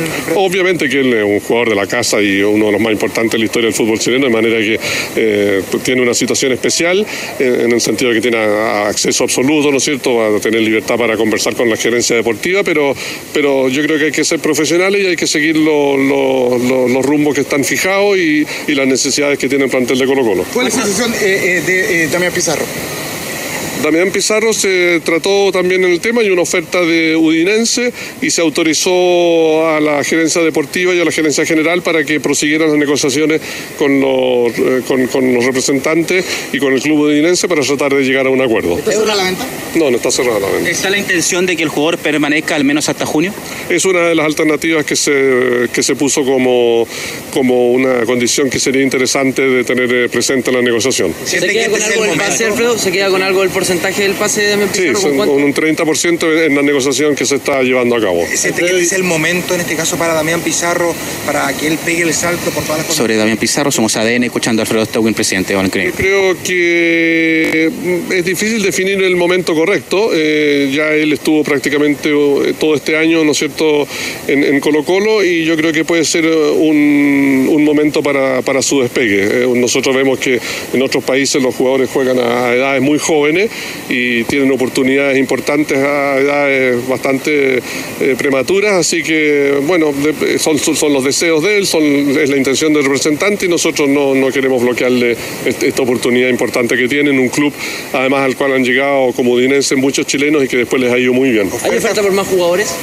Obviamente que él es un jugador de la casa y uno de los más importantes de la historia del fútbol chileno, de manera que eh, tiene una situación especial eh, en el sentido de que tiene a- acceso absoluto, ¿no es cierto?, va a tener libertad para conversar con la gerencia deportiva, pero, pero yo creo que hay que ser profesionales y hay que seguir lo- lo- lo- los rumbos que están fijados y, y las necesidades que tiene el plantel de Colo Colo. ¿Cuál es la posición eh, de eh, Damián Pizarro? Damián Pizarro se trató también el tema y una oferta de Udinense y se autorizó a la gerencia deportiva y a la gerencia general para que prosiguieran las negociaciones con los, eh, con, los representantes y con el club udinense para tratar de llegar a un acuerdo. No, no está cerrada la venta. ¿Está la intención de que el jugador permanezca al menos hasta junio? Es una de las alternativas que se, que se puso como, como una condición que sería interesante de tener eh, presente en la negociación. ¿Se queda con algo del pase, Alfredo? ¿Se queda con algo del porcentaje del pase de Damián Sí, Pizarro? ¿Con son cuánto? un 30% en la negociación que se está llevando a cabo. ¿Siente que este es el momento, en este caso, para Damián Pizarro, para que él pegue el salto por todas las cosas? Sobre Damián Pizarro, somos ADN, escuchando a Alfredo Stowin, presidente de Banco Creo que mm, es difícil definir el momento correcto. Eh, ya él estuvo prácticamente eh, todo este año, ¿no es cierto?, en, Colo Colo y yo creo que puede ser eh, un, un momento para, para su despegue. Nosotros vemos que en otros países los jugadores juegan a, edades muy jóvenes y tienen oportunidades importantes a edades bastante prematuras, así que, bueno, son, son, los deseos de él, son, es la intención del representante y nosotros no, no queremos bloquearle esta oportunidad importante que tiene en un club, además al cual han llegado como muchos chilenos y que después les ha ido muy bien. ¿Hay oferta por más jugadores?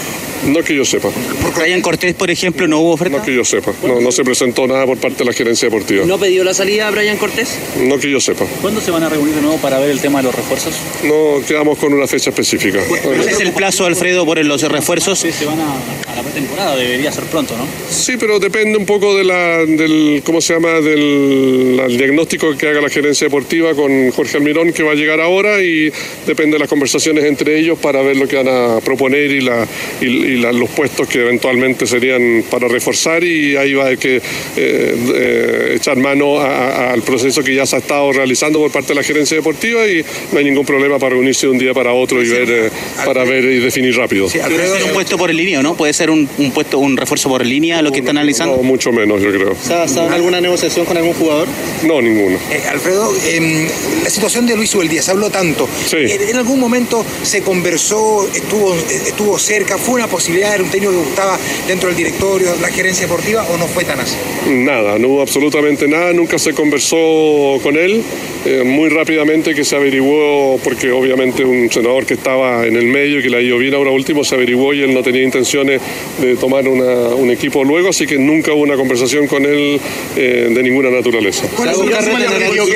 No que yo sepa. Por Brian Cortés, por ejemplo, no hubo oferta. No que yo sepa. No, no se presentó nada por parte de la gerencia deportiva. ¿No ha pedido la salida a Brian Cortés? No que yo sepa. ¿Cuándo se van a reunir de nuevo para ver el tema de los refuerzos? No quedamos con una fecha específica. ¿Cuál es el plazo, Alfredo, por los refuerzos? Sí, se van a, a la pretemporada, debería ser pronto, ¿no? Sí, pero depende un poco de la, del, ¿cómo se llama? Del diagnóstico que haga la gerencia deportiva con Jorge Almirón, que va a llegar ahora, y depende de las conversaciones entre ellos para ver lo que van a proponer y, la, y, y la- los puestos que eventualmente serían para reforzar, y ahí va a haber que eh, eh, echar mano a- a- al proceso que ya se ha estado realizando por parte de la gerencia deportiva, y no hay ningún problema para reunirse de un día para otro y ver, eh, para ver y definir rápido. Puede ser un puesto por línea, ¿no? Puede ser un, un puesto, un refuerzo por línea, lo que están analizando. No, mucho menos, yo creo. ¿Está en alguna negociación con algún jugador? No, ninguno. Eh, Alfredo, em, la situación de Luis Ubeldía se habló tanto. Eh, ¿En algún momento se conversó, estuvo, estuvo cerca, fue una posibilidad, era un técnico que gustaba dentro del directorio, la gerencia deportiva, o no fue tan así? Nada, no hubo absolutamente nada, nunca se conversó con él. Eh, muy rápidamente que se averiguó, porque obviamente un senador que estaba en el medio y que le ha ido bien ahora último, se averiguó y él no tenía intenciones de tomar una- un equipo luego, así que nunca hubo una conversación con él eh, de ninguna naturaleza.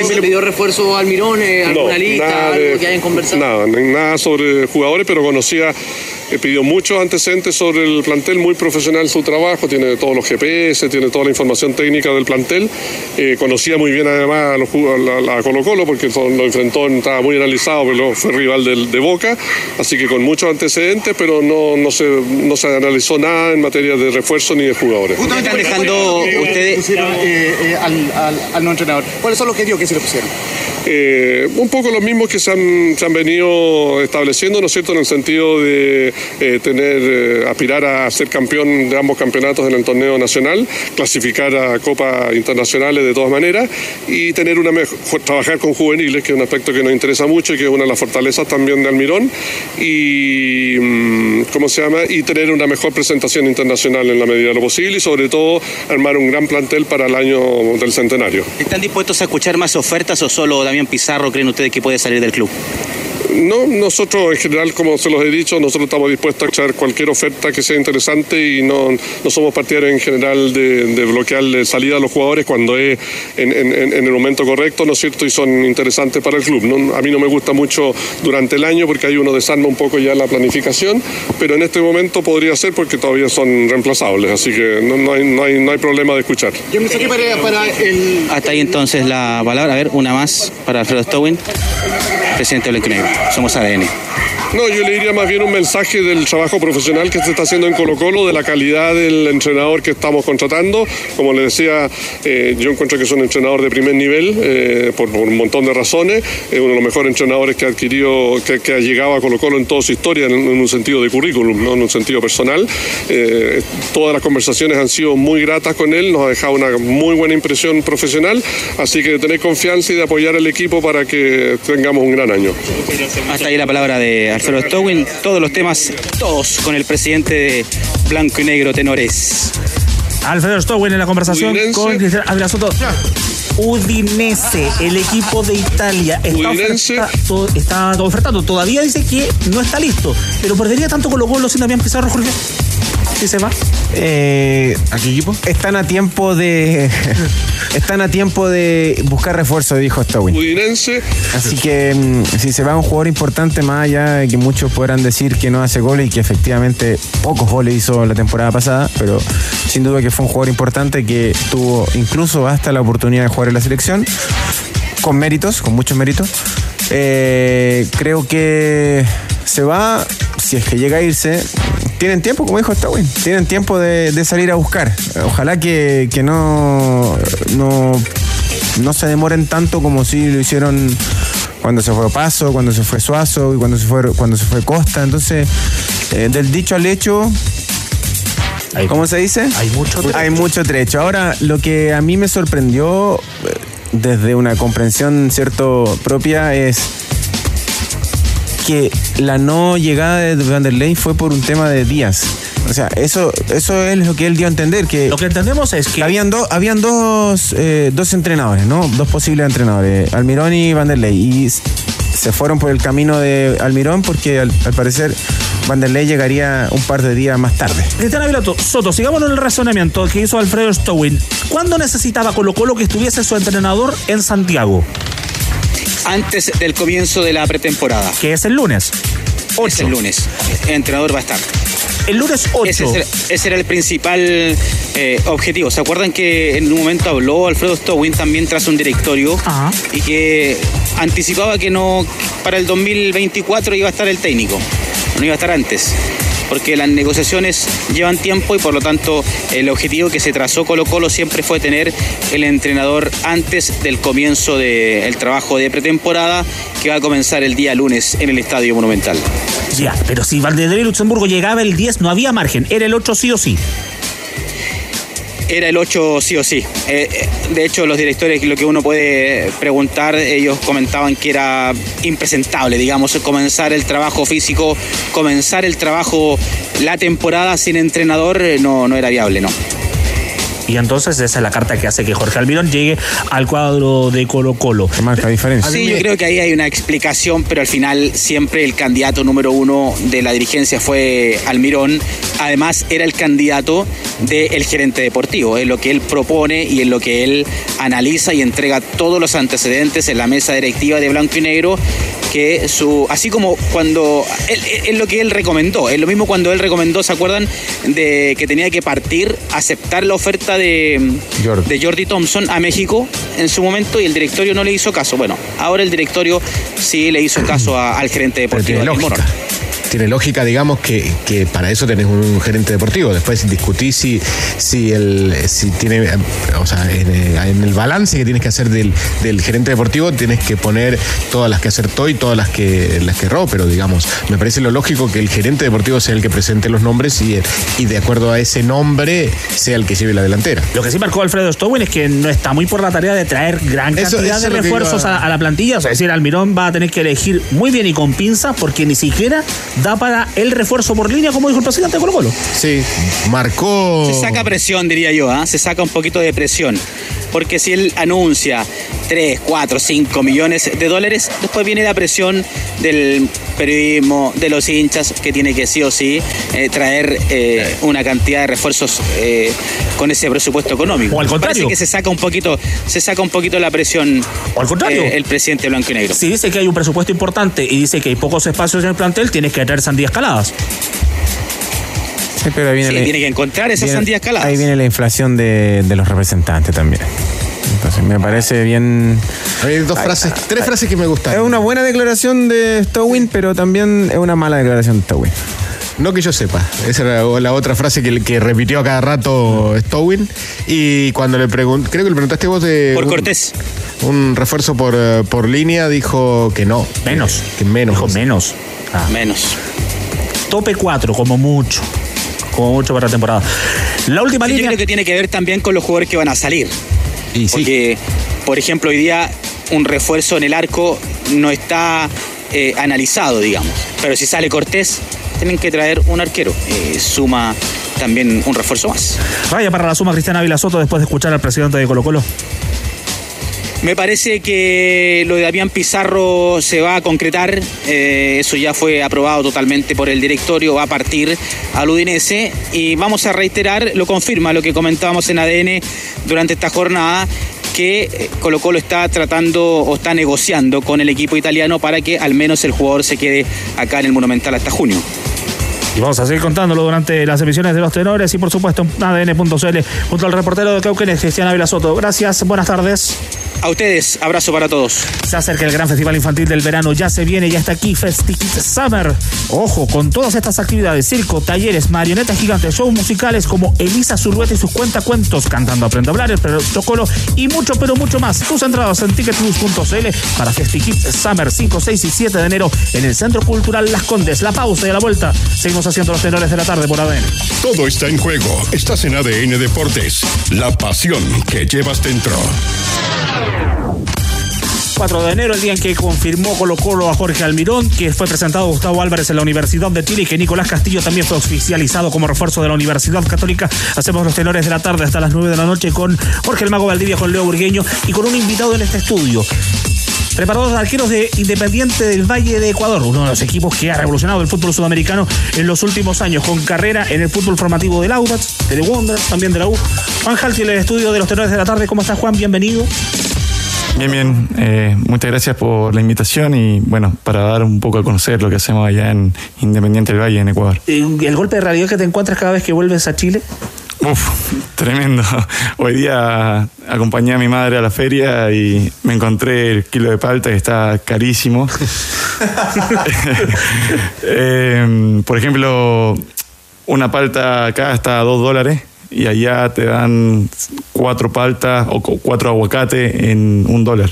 ¿Se le pidió refuerzo al Mirón, eh, alguna lista, nada algo de- que hayan conversado? Nada, nada sobre jugadores, pero conocía eh, pidió muchos antecedentes sobre el plantel, muy profesional su trabajo, tiene todos los GPS, tiene toda la información técnica del plantel, eh, conocía muy bien además a, los, a, a Colo Colo porque lo enfrentó, estaba muy analizado, pero fue rival del, de Boca, así que con muchos antecedentes, pero no, no, se, no se analizó nada en materia de refuerzo ni de jugadores. Están dejando ustedes eh, al, al, al no entrenador. ¿Cuáles son los objetivos que se le pusieron? Eh, un poco los mismos que se han, se han, venido estableciendo, ¿no es cierto?, en el sentido de eh, tener, eh, aspirar a ser campeón de ambos campeonatos en el torneo nacional, clasificar a copas internacionales de todas maneras y tener una mejor, trabajar con juveniles, que es un aspecto que nos interesa mucho y que es una de las fortalezas también de Almirón, y, mm, ¿cómo se llama?, y tener una mejor presentación internacional en la medida de lo posible y sobre todo armar un gran plantel para el año del centenario. ¿Están dispuestos a escuchar más ofertas o solo Damián Pizarro creen ustedes que puede salir del club? No, nosotros en general, como se los he dicho, nosotros estamos dispuestos a echar cualquier oferta que sea interesante y no, no somos partidarios en general de, de bloquear la salida a los jugadores cuando es en, en, en, el momento correcto, ¿no es cierto? Y son interesantes para el club. ¿no? A mí no me gusta mucho durante el año porque ahí uno desarma un poco ya la planificación, pero en este momento podría ser porque todavía son reemplazables, así que no, no, hay, no, hay, no hay problema de escuchar. Yo me saqué para, para el... Hasta ahí entonces la palabra. A ver, una más para Alfredo Stowin, presidente del Negro. Somos ADN. No, yo le diría más bien un mensaje del trabajo profesional que se está haciendo en Colo Colo, de la calidad del entrenador que estamos contratando. Como le decía, eh, yo encuentro que es un entrenador de primer nivel eh, por, un montón de razones. Es uno de los mejores entrenadores que ha adquirido, que, ha llegado a Colo Colo en toda su historia, en, en un sentido de currículum, ¿no? en un sentido personal. Eh, todas las conversaciones han sido muy gratas con él, nos ha dejado una muy buena impresión profesional, así que de tener confianza y de apoyar al equipo para que tengamos un gran año. Hasta ahí la palabra de Alfredo Stowin, todos los temas, todos con el presidente de Blanco y Negro Tenores. Alfredo Stowin en la conversación Udinese. con Cristian Ávila Soto. Udinese, el equipo de Italia, está, oferta, to, está, ofertando. Todavía dice que no está listo, pero perdería tanto con los golos sin Damián Pizarro, Jorge. ¿Sí se va? Eh, ¿A qué equipo? Están a tiempo de. están a tiempo de buscar refuerzo, dijo Stowin. Udinense. Así que mm, si se va un jugador importante, más allá de que muchos podrán decir que no hace goles y que efectivamente pocos goles hizo la temporada pasada, pero sin duda que fue un jugador importante que tuvo incluso hasta la oportunidad de jugar en la selección, con méritos, con muchos méritos. Eh, creo que se va, si es que llega a irse, tienen tiempo, como dijo Stowin, tienen tiempo de, de, salir a buscar. Ojalá que, que no, no, no, se demoren tanto como si lo hicieron cuando se fue Paso, cuando se fue Suazo y cuando se fue, cuando se fue Costa. Entonces, eh, del dicho al hecho, hay, ¿cómo se dice? Hay mucho trecho. Hay mucho trecho. Ahora, lo que a mí me sorprendió desde una comprensión cierto propia es que la no llegada de Vanderlei fue por un tema de días. O sea, eso, eso es lo que él dio a entender. Que lo que entendemos es que. Habían, do, habían dos, eh, dos entrenadores, ¿no? Dos posibles entrenadores, Almirón y Vanderlei. Y se fueron por el camino de Almirón porque al, al parecer Vanderlei llegaría un par de días más tarde. Cristian Avilato, Soto, sigamos en el razonamiento que hizo Alfredo Stowin. ¿Cuándo necesitaba Colo Colo que estuviese su entrenador en Santiago? Antes del comienzo de la pretemporada. Que es el lunes. 8. Es el lunes. El entrenador va a estar. El lunes 8. Ese, era el principal eh, objetivo. ¿Se acuerdan que en un momento habló Alfredo Stowin también tras un directorio Ajá. y que anticipaba que no para el 2024 iba a estar el técnico? No iba a estar antes porque las negociaciones llevan tiempo y por lo tanto el objetivo que se trazó Colo Colo siempre fue tener el entrenador antes del comienzo del de trabajo de pretemporada que va a comenzar el día lunes en el Estadio Monumental. Ya, pero si Valdedero y Luxemburgo llegaba el 10 no había margen, era el 8 sí o sí era el 8 sí o sí. Eh, de hecho, los directores, lo que uno puede preguntar, ellos comentaban que era impresentable, digamos, comenzar el trabajo físico, comenzar el trabajo, la temporada sin entrenador, no, no era viable, no. Y entonces esa es la carta que hace que Jorge Almirón llegue al cuadro de Colo Colo. ¿Qué marca diferencia? Sí, yo creo que ahí hay una explicación, pero al final siempre el candidato número uno de la dirigencia fue Almirón. Además, era el candidato del gerente deportivo. Es lo que él propone y en lo que él analiza y entrega todos los antecedentes en la mesa directiva de Blanco y Negro que su. Así como cuando. Es lo que él recomendó. Es lo mismo cuando él recomendó, ¿se acuerdan? De que tenía que partir, aceptar la oferta de Jordi. de Jordi Thompson a México en su momento y el directorio no le hizo caso. Bueno, ahora el directorio sí le hizo caso a- al gerente Pero deportivo. tiene Daniel lógica. Tiene lógica, digamos, que, que para eso tenés un gerente deportivo. Después discutís si, si, el, si tiene, o sea, en, eh, en el balance que tienes que hacer del, del gerente deportivo, tienes que poner todas las que acertó y todas las que, las que erró. Pero, digamos, me parece lo lógico que el gerente deportivo sea el que presente los nombres y, y de acuerdo a ese nombre sea el que lleve la delantera. Lo que sí marcó Alfredo Stowin es que no está muy por la tarea de traer gran cantidad eso de refuerzos a, a la plantilla. O sea, es decir, Almirón va a tener que elegir muy bien y con pinzas porque ni siquiera da para el refuerzo por línea, como dijo el presidente de Colo Colo. Sí, marcó. Se saca presión, diría yo, ¿ah? se saca un poquito de presión. Porque si él anuncia 3, 4, 5 millones de dólares, después viene la presión del periodismo, de los hinchas, que tiene que sí o sí eh, traer eh, una cantidad de refuerzos eh, con ese presupuesto económico. O al contrario. Parece que se saca un poquito, se saca un poquito la presión O al contrario. el presidente blanco y negro. Si dice que hay un presupuesto importante y dice que hay pocos espacios en el plantel, tienes que traer sandías caladas. Sí, pero ahí viene, Sí, la- tiene que encontrar esas viene- sandías caladas. Ahí viene la inflación de, de los representantes también. Entonces me parece bien. Hay dos frases, tres frases que me gustan. Es una buena declaración de Stowin, pero también es una mala declaración de Stowin. No que yo sepa. Esa era la otra frase que, que repitió a cada rato Stowin. Y cuando le pregunté, creo que le preguntaste vos de. Por un- Cortés. Un refuerzo por, por línea, dijo que no. Menos. Que, que menos. Dijo menos. Ah, Menos. tope 4, como mucho. Como mucho para la temporada. La última Sí, yo línea. creo que tiene que ver también con los jugadores que van a salir. Y sí. Porque, por ejemplo, hoy día un refuerzo en el arco no está eh, analizado, digamos. Pero si sale Cortés, tienen que traer un arquero. Eh, suma también un refuerzo más. Raya para la suma Cristiana Ávila Soto después de escuchar al presidente de Colo Colo. Me parece que lo de Damián Pizarro se va a concretar. eh, eso ya fue aprobado totalmente por el directorio. Va a partir al Udinese. Y vamos a reiterar, lo confirma lo que comentábamos en ADN durante esta jornada que Colo Colo está tratando o está negociando con el equipo italiano para que al menos el jugador se quede acá en el Monumental hasta junio. Y vamos a seguir contándolo durante las emisiones de los tenores y por supuesto en ADN.cl junto al reportero de Cauquenes, Cristian Ávila Soto. Gracias, buenas tardes. A ustedes, abrazo para todos. Se acerca el gran festival infantil del verano, ya se viene, ya está aquí, Festikit Summer. Ojo, con todas estas actividades, circo, talleres, marionetas gigantes, shows musicales como Elisa Zulueta y sus cuentacuentos, cantando Aprendo a hablar, el protocolo y mucho, pero mucho más. Tus entradas en ticketplus.cl para Festikit Summer 5, 6 y 7 de enero en el Centro Cultural Las Condes. La pausa y a la vuelta, seguimos haciendo los tenores de la tarde por ADN. Todo está en juego. Estás en ADN Deportes. La pasión que llevas dentro. 4 de enero, el día en que confirmó Colo Colo a Jorge Almirón, que fue presentado a Gustavo Álvarez en la Universidad de Chile y que Nicolás Castillo también fue oficializado como refuerzo de la Universidad Católica. Hacemos los tenores de la tarde hasta las 9 de la noche con Jorge el Mago Valdivia, con Leo Burgueño y con un invitado en este estudio. Preparador de arqueros de Independiente del Valle de Ecuador, uno de los equipos que ha revolucionado el fútbol sudamericano en los últimos años, con carrera en el fútbol formativo del Audax, de The Wanderers, también de la U. Juan Jalti en el estudio de los tenores de la tarde. ¿Cómo estás, Juan? Bienvenido. Bien, bien. Eh, muchas gracias por la invitación y bueno, para dar un poco a conocer lo que hacemos allá en Independiente del Valle, en Ecuador. Eh, ¿El golpe de realidad que te encuentras cada vez que vuelves a Chile? Uf, tremendo. Hoy día acompañé a mi madre a la feria y me encontré el kilo de palta que está carísimo. Eh, por ejemplo, una palta acá está a dos dólares y allá te dan cuatro paltas o cu- cuatro aguacates en un dólar.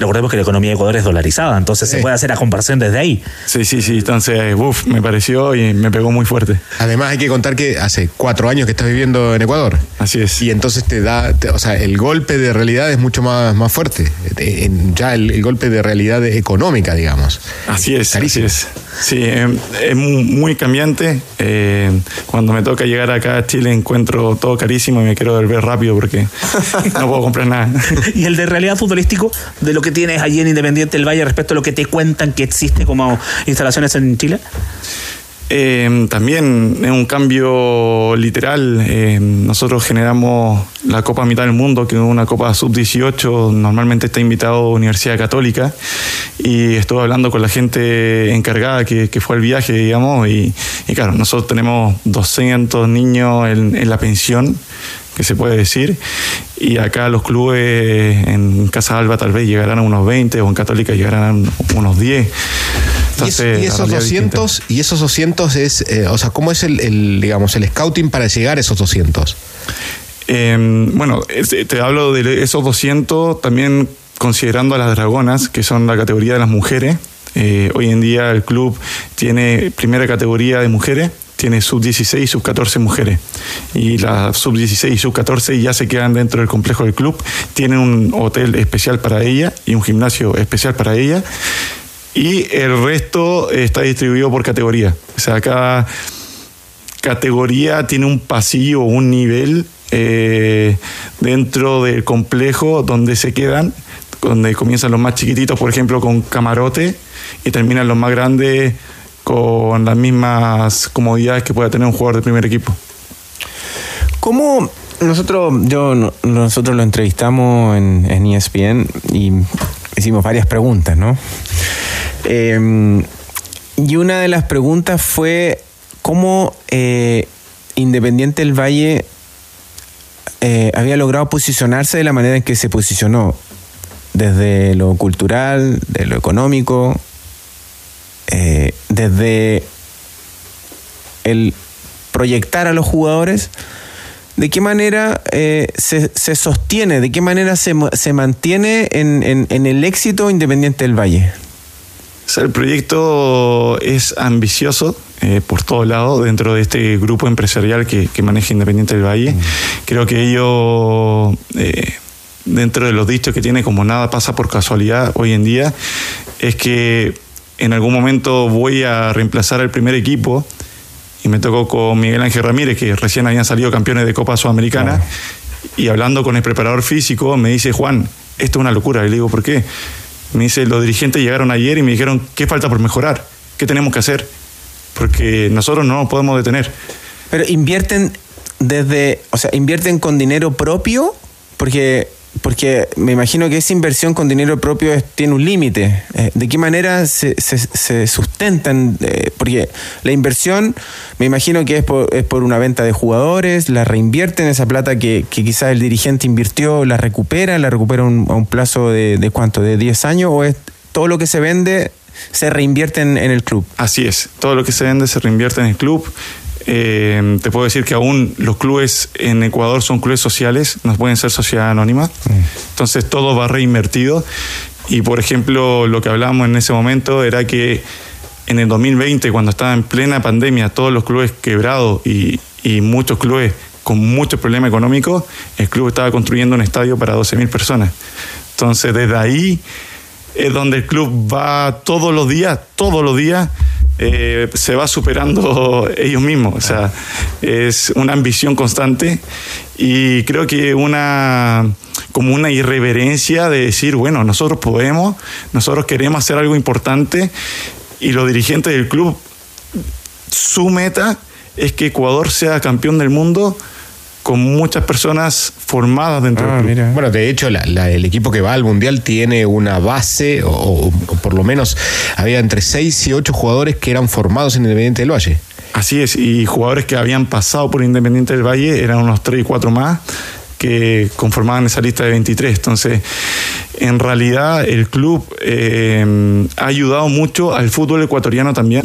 Recordemos que la economía de Ecuador es dolarizada, entonces se puede hacer la comparación desde ahí. Sí, sí, sí. Entonces, uff, me pareció y me pegó muy fuerte. Además hay que contar que hace cuatro años que estás viviendo en Ecuador. Así es. Y entonces te da, te- o sea, el golpe de realidad es mucho más, más fuerte. En- ya el, el golpe de realidad económica, digamos. Así es, así es. Sí, eh, es mu- muy cambiante. Eh, cuando me toca llegar acá a Chile encuentro todo carísimo y me quiero volver rápido porque no puedo comprar nada. Y el de realidad futbolístico, de lo que tienes allí en Independiente del Valle respecto a lo que te cuentan que existe como instalaciones en Chile. Eh, también es un cambio literal. Eh, nosotros generamos la Copa Mitad del Mundo, que es una Copa Sub-18, normalmente está invitado Universidad Católica, y estuve hablando con la gente encargada que, que fue al viaje, digamos, y, y claro, nosotros tenemos 200 niños en, en la pensión que se puede decir. Y acá los clubes en Casa Alba tal vez llegarán a unos 20 o en Católica llegarán a unos 10. Y, Entonces, esos realidad es distinta. 200, y esos 200 es, eh, o sea, ¿cómo es el, el, digamos, el scouting para llegar a esos 200? Eh, bueno, te hablo de esos 200 también considerando a las dragonas, que son la categoría de las mujeres. Eh, hoy en día el club tiene primera categoría de mujeres, tiene sub-16 y sub-14 mujeres. Y las sub-16 y sub-14 ya se quedan dentro del complejo del club. Tienen un hotel especial para ella y un gimnasio especial para ella. Y el resto está distribuido por categoría. O sea, cada categoría tiene un pasillo un nivel eh, dentro del complejo donde se quedan, donde comienzan los más chiquititos, por ejemplo, con camarote, y terminan los más grandes con las mismas comodidades que pueda tener un jugador de primer equipo. ¿Cómo nosotros, yo, no- nosotros lo entrevistamos en, en ESPN y hicimos varias preguntas, ¿no? Eh, y una de las preguntas fue cómo eh, Independiente del Valle eh, había logrado posicionarse de la manera en que se posicionó, desde lo cultural, de lo económico, eh, desde el proyectar a los jugadores, de qué manera eh, se, se sostiene, de qué manera se, se mantiene en, en- en el éxito Independiente del Valle. O sea, el proyecto es ambicioso eh, por todos lados dentro de este grupo empresarial que, que maneja Independiente del Valle. Creo que ellos, eh, dentro de los dichos que tiene, como nada pasa por casualidad hoy en día, es que en algún momento voy a reemplazar al primer equipo y me tocó con Miguel Ángel Ramírez, que recién habían salido campeones de Copa Sudamericana, y hablando con el preparador físico me dice, Juan, esto es una locura. Y le digo, ¿por qué? Me dice, los dirigentes llegaron ayer y me dijeron, ¿qué falta por mejorar? ¿Qué tenemos que hacer? Porque nosotros no nos podemos detener. Pero invierten desde, o sea, invierten con dinero propio, porque, porque me imagino que esa inversión con dinero propio es- tiene un límite. Eh, ¿De qué manera se, se- sustentan? Eh, porque la inversión, me imagino que es por, es por una venta de jugadores, la reinvierten esa plata que, quizás el dirigente invirtió, la recupera, la recupera a un plazo de, de cuánto, de 10 años, o es todo lo que se vende se reinvierte en, en el club. Así es, todo lo que se vende se reinvierte en el club. Eh, te puedo decir que aún los clubes en Ecuador son clubes sociales, no pueden ser sociedad anónima. Entonces todo va reinvertido. Y por ejemplo, lo que hablábamos en ese momento era que en el 2020, cuando estaba en plena pandemia, todos los clubes quebrados y, y muchos clubes con muchos problemas económicos, el club estaba construyendo un estadio para 12.000 personas. Entonces, desde ahí es donde el club va todos los días, todos los días, eh, se va superando ellos mismos. O sea, es una ambición constante y creo que una como una irreverencia de decir, bueno, nosotros podemos, nosotros queremos hacer algo importante y los dirigentes del club, su meta es que Ecuador sea campeón del mundo con muchas personas formadas dentro del club. Bueno, de hecho, la- la- el equipo que va al Mundial tiene una base, o, o por lo menos había entre 6 y 8 jugadores que eran formados en Independiente del Valle. Así es, y jugadores que habían pasado por Independiente del Valle eran unos 3 y 4 más que conformaban esa lista de 23. Entonces, en realidad el club eh, ha ayudado mucho al fútbol ecuatoriano también.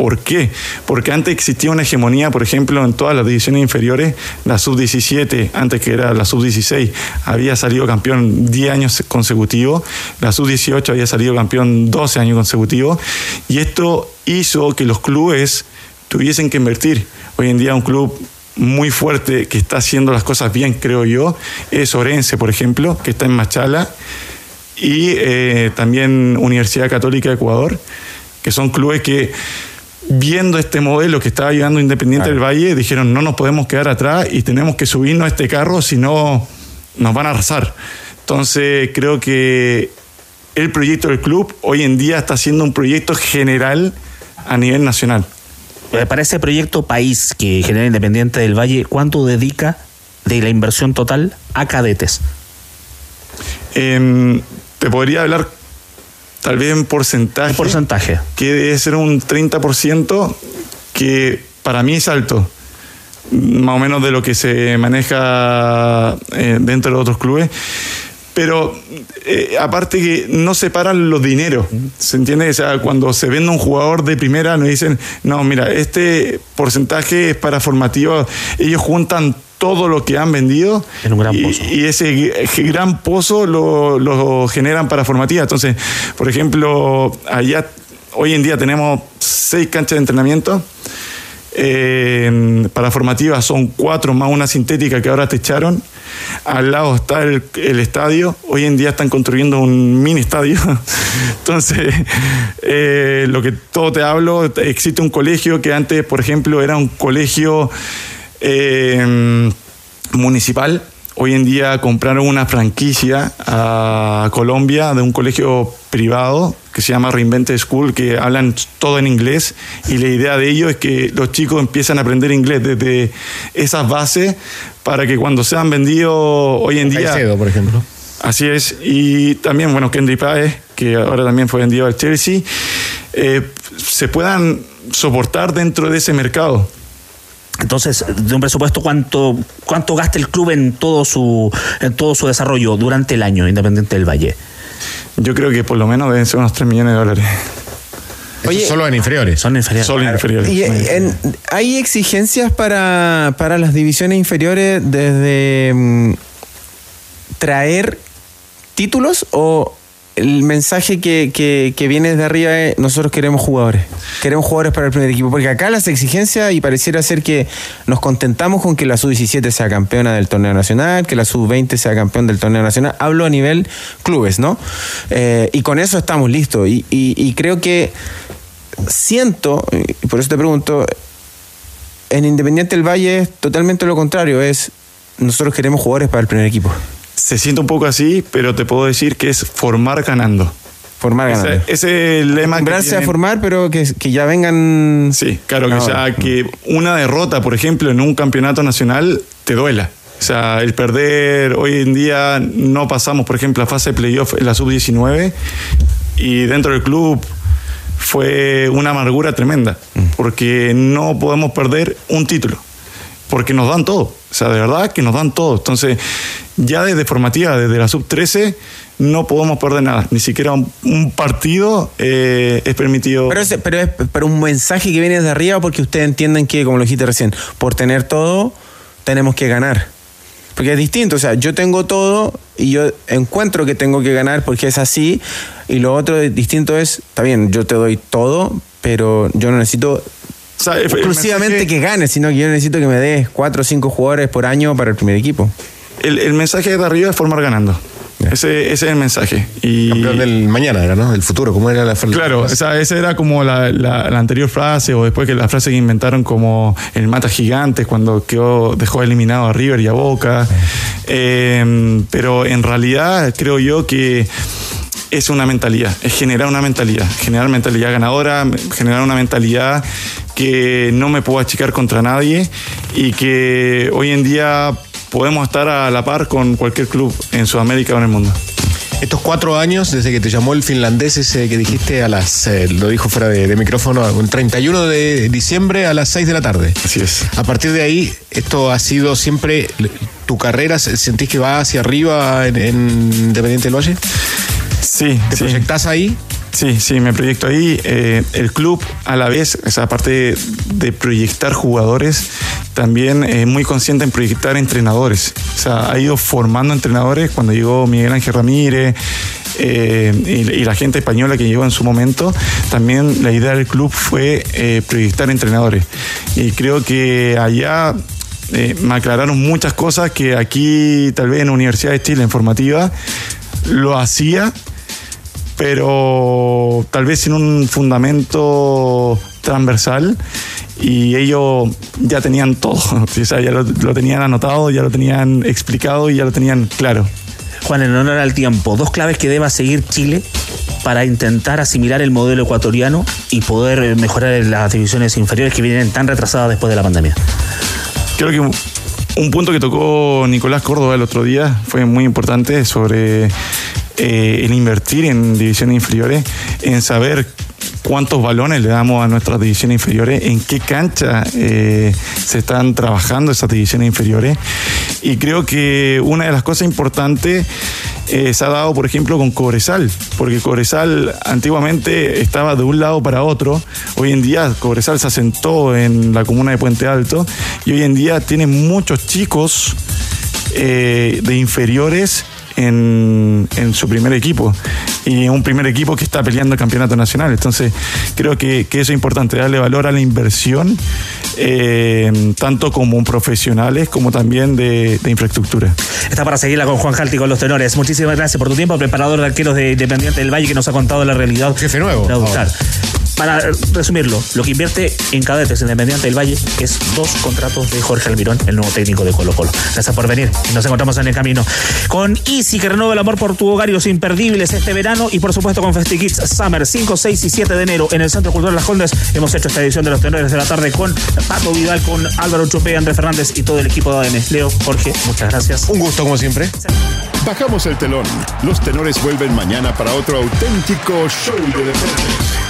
¿Por qué? Porque antes existía una hegemonía, por ejemplo, en todas las divisiones inferiores, la sub-17, antes que era la sub-16, había salido campeón 10 años consecutivos, la sub-18 había salido campeón 12 años consecutivos, y esto hizo que los clubes tuviesen que invertir. Hoy en día un club muy fuerte que está haciendo las cosas bien, creo yo, es Orense, por ejemplo, que está en Machala, y eh, también Universidad Católica de Ecuador, que son clubes que viendo este modelo que estaba llevando Independiente del Valle, dijeron no nos podemos quedar atrás y tenemos que subirnos a este carro, si no nos van a arrasar. Entonces creo que el proyecto del club hoy en día está siendo un proyecto general a nivel nacional. eh, para ese proyecto país que genera Independiente del Valle, ¿cuánto dedica de la inversión total a cadetes? Em, te podría hablar tal vez en porcentaje. porcentaje. Que debe ser un 30% que para mí es alto. Más o menos de lo que se maneja eh, dentro de otros clubes. Pero eh, aparte que no separan los dineros, ¿se entiende? O sea, cuando se vende un jugador de primera, nos dicen, no, mira, este porcentaje es para formativa. Ellos juntan todo lo que han vendido En un gran y, pozo. y ese gran pozo lo, lo generan para formativa. Entonces, por ejemplo, allá hoy en día tenemos seis canchas de entrenamiento. Eh, para formativa son cuatro más una sintética que ahora te echaron. Al lado está el, el estadio. Hoy en día están construyendo un mini estadio. Entonces, eh, lo que todo te hablo, existe un colegio que antes, por ejemplo, era un colegio eh, municipal. Hoy en día compraron una franquicia a Colombia de un colegio privado que se llama Reinvented School, que hablan todo en inglés y la idea de ello es que los chicos empiezan a aprender inglés desde esas bases para que cuando sean vendidos hoy en día... Caicedo, por ejemplo. Así es. Y también, bueno, Kendry Páez, que ahora también fue vendido al Chelsea, eh, se puedan soportar dentro de ese mercado. Entonces, de un presupuesto, ¿cuánto, cuánto gasta el club en todo su en todo su desarrollo durante el año, Independiente del Valle? Yo creo que por lo menos deben ser unos 3 millones de dólares. Oye, solo en inferiores. Son inferiores. Solo inferiores. Y, en- ¿Hay exigencias para, para las divisiones inferiores desde mm, traer títulos o el mensaje que, que- que viene desde arriba es nosotros queremos jugadores, queremos jugadores para el primer equipo? Porque acá las exigencias y pareciera ser que nos contentamos con que la sub-17 sea campeona del torneo nacional, que la sub-20 sea campeón del torneo nacional, hablo a nivel clubes, ¿no? Eh, y con eso estamos listos y, y- y creo que siento, y por eso te pregunto, en Independiente del Valle es totalmente lo contrario, es nosotros queremos jugadores para el primer equipo. Se siente un poco así, pero te puedo decir que es formar ganando. Formar ganando. ese es el lema Acostumbrarse a formar, pero que, que ya vengan. Sí, claro, que, sea, que una derrota, por ejemplo, en un campeonato nacional te duela. O sea, el perder, hoy en día no pasamos, por ejemplo, a fase de playoff en la sub-19 y dentro del club fue una amargura tremenda, porque no podemos perder un título, porque nos dan todo. O sea, de verdad que nos dan todo. Entonces, ya desde formativa, desde la sub-13, no podemos perder nada. Ni siquiera un, partido eh, es permitido. Pero, es, pero es pero un mensaje que viene desde arriba porque ustedes entienden que, como lo dijiste recién, por tener todo, tenemos que ganar. Porque es distinto, o sea, yo tengo todo y yo encuentro que tengo que ganar porque es así. Y lo otro distinto es, está bien, yo te doy todo, pero yo no necesito sea, el- el exclusivamente mensaje- que ganes, sino que yo necesito que me des cuatro o cinco jugadores por año para el primer equipo. El, el mensaje de arriba es formar ganando. Ese, ese es el mensaje. Y, Campeón del mañana era, ¿no? Del futuro, ¿cómo era la frase? Claro, o sea, esa era como la, la- la anterior frase, o después que la frase que inventaron como el mata gigantes cuando quedó, dejó eliminado a River y a Boca. Eh, pero en realidad creo yo que es una mentalidad, es generar una mentalidad, generar mentalidad ganadora, generar una mentalidad que no me puedo achicar contra nadie y que hoy en día podemos estar a la par con cualquier club en Sudamérica o en el mundo. Estos cuatro años, desde que te llamó el finlandés ese que dijiste a las, eh, lo dijo fuera de, de micrófono, un 31 de diciembre a las 6 de la tarde. Así es. A partir de ahí, esto ha sido siempre tu carrera, ¿sentís que va hacia arriba en, en Independiente del Valle? Sí. ¿Te sí. proyectás ahí? Sí, sí, me proyecto ahí. Eh, el club, a la vez, o sea, aparte de, de proyectar jugadores, también es muy consciente en proyectar entrenadores. O sea, ha ido formando entrenadores cuando llegó Miguel Ángel Ramírez. eh, y, y la gente española que llegó en su momento, también la idea del club fue eh, proyectar entrenadores. Y creo que allá eh, me aclararon muchas cosas que aquí, tal vez en la Universidad de Chile, en formativa, lo hacía, pero tal vez sin un fundamento transversal y ellos ya tenían todo, o sea, ya lo, lo tenían anotado, ya lo tenían explicado y ya lo tenían claro. Juan, en honor al tiempo, dos claves que deba seguir Chile para intentar asimilar el modelo ecuatoriano y poder eh, mejorar las divisiones inferiores que vienen tan retrasadas después de la pandemia? Creo que un punto que tocó Nicolás Córdoba el otro día fue muy importante sobre eh, el invertir en divisiones inferiores, en saber cuántos balones le damos a nuestras divisiones inferiores, en qué cancha eh, se están trabajando esas divisiones inferiores. Y creo que una de las cosas importantes eh, se ha dado, por ejemplo, con Cobresal, porque Cobresal antiguamente estaba de un lado para otro. Hoy en día Cobresal se asentó en la comuna de Puente Alto y hoy en día tiene muchos chicos eh, de inferiores en, en su primer equipo y un primer equipo que está peleando el campeonato nacional. Entonces, creo que, que eso es importante, darle valor a la inversión, eh, tanto como profesionales como también de, de infraestructura. Está para seguirla con Juan Jalti con los tenores. Muchísimas gracias por tu tiempo, preparador de arqueros de Independiente del Valle que nos ha contado la realidad. Jefe nuevo. de. Para resumirlo, lo que invierte en cadetes Independiente del Valle es dos contratos de Jorge Almirón, el nuevo técnico de Colo Colo. Gracias por venir y nos encontramos en el camino. Con Easy, que renueva el amor por tu hogar y los imperdibles este verano. Y por supuesto con FestiKids Summer 5, 6 y 7 de enero en el Centro Cultural Las Condes. Hemos hecho esta edición de los tenores de la tarde con Pato Vidal, con Álvaro Chupé, Andrés Fernández y todo el equipo de ADN. Leo, Jorge, muchas gracias. Un gusto como siempre. Bajamos el telón. Los tenores vuelven mañana para otro auténtico show de deportes.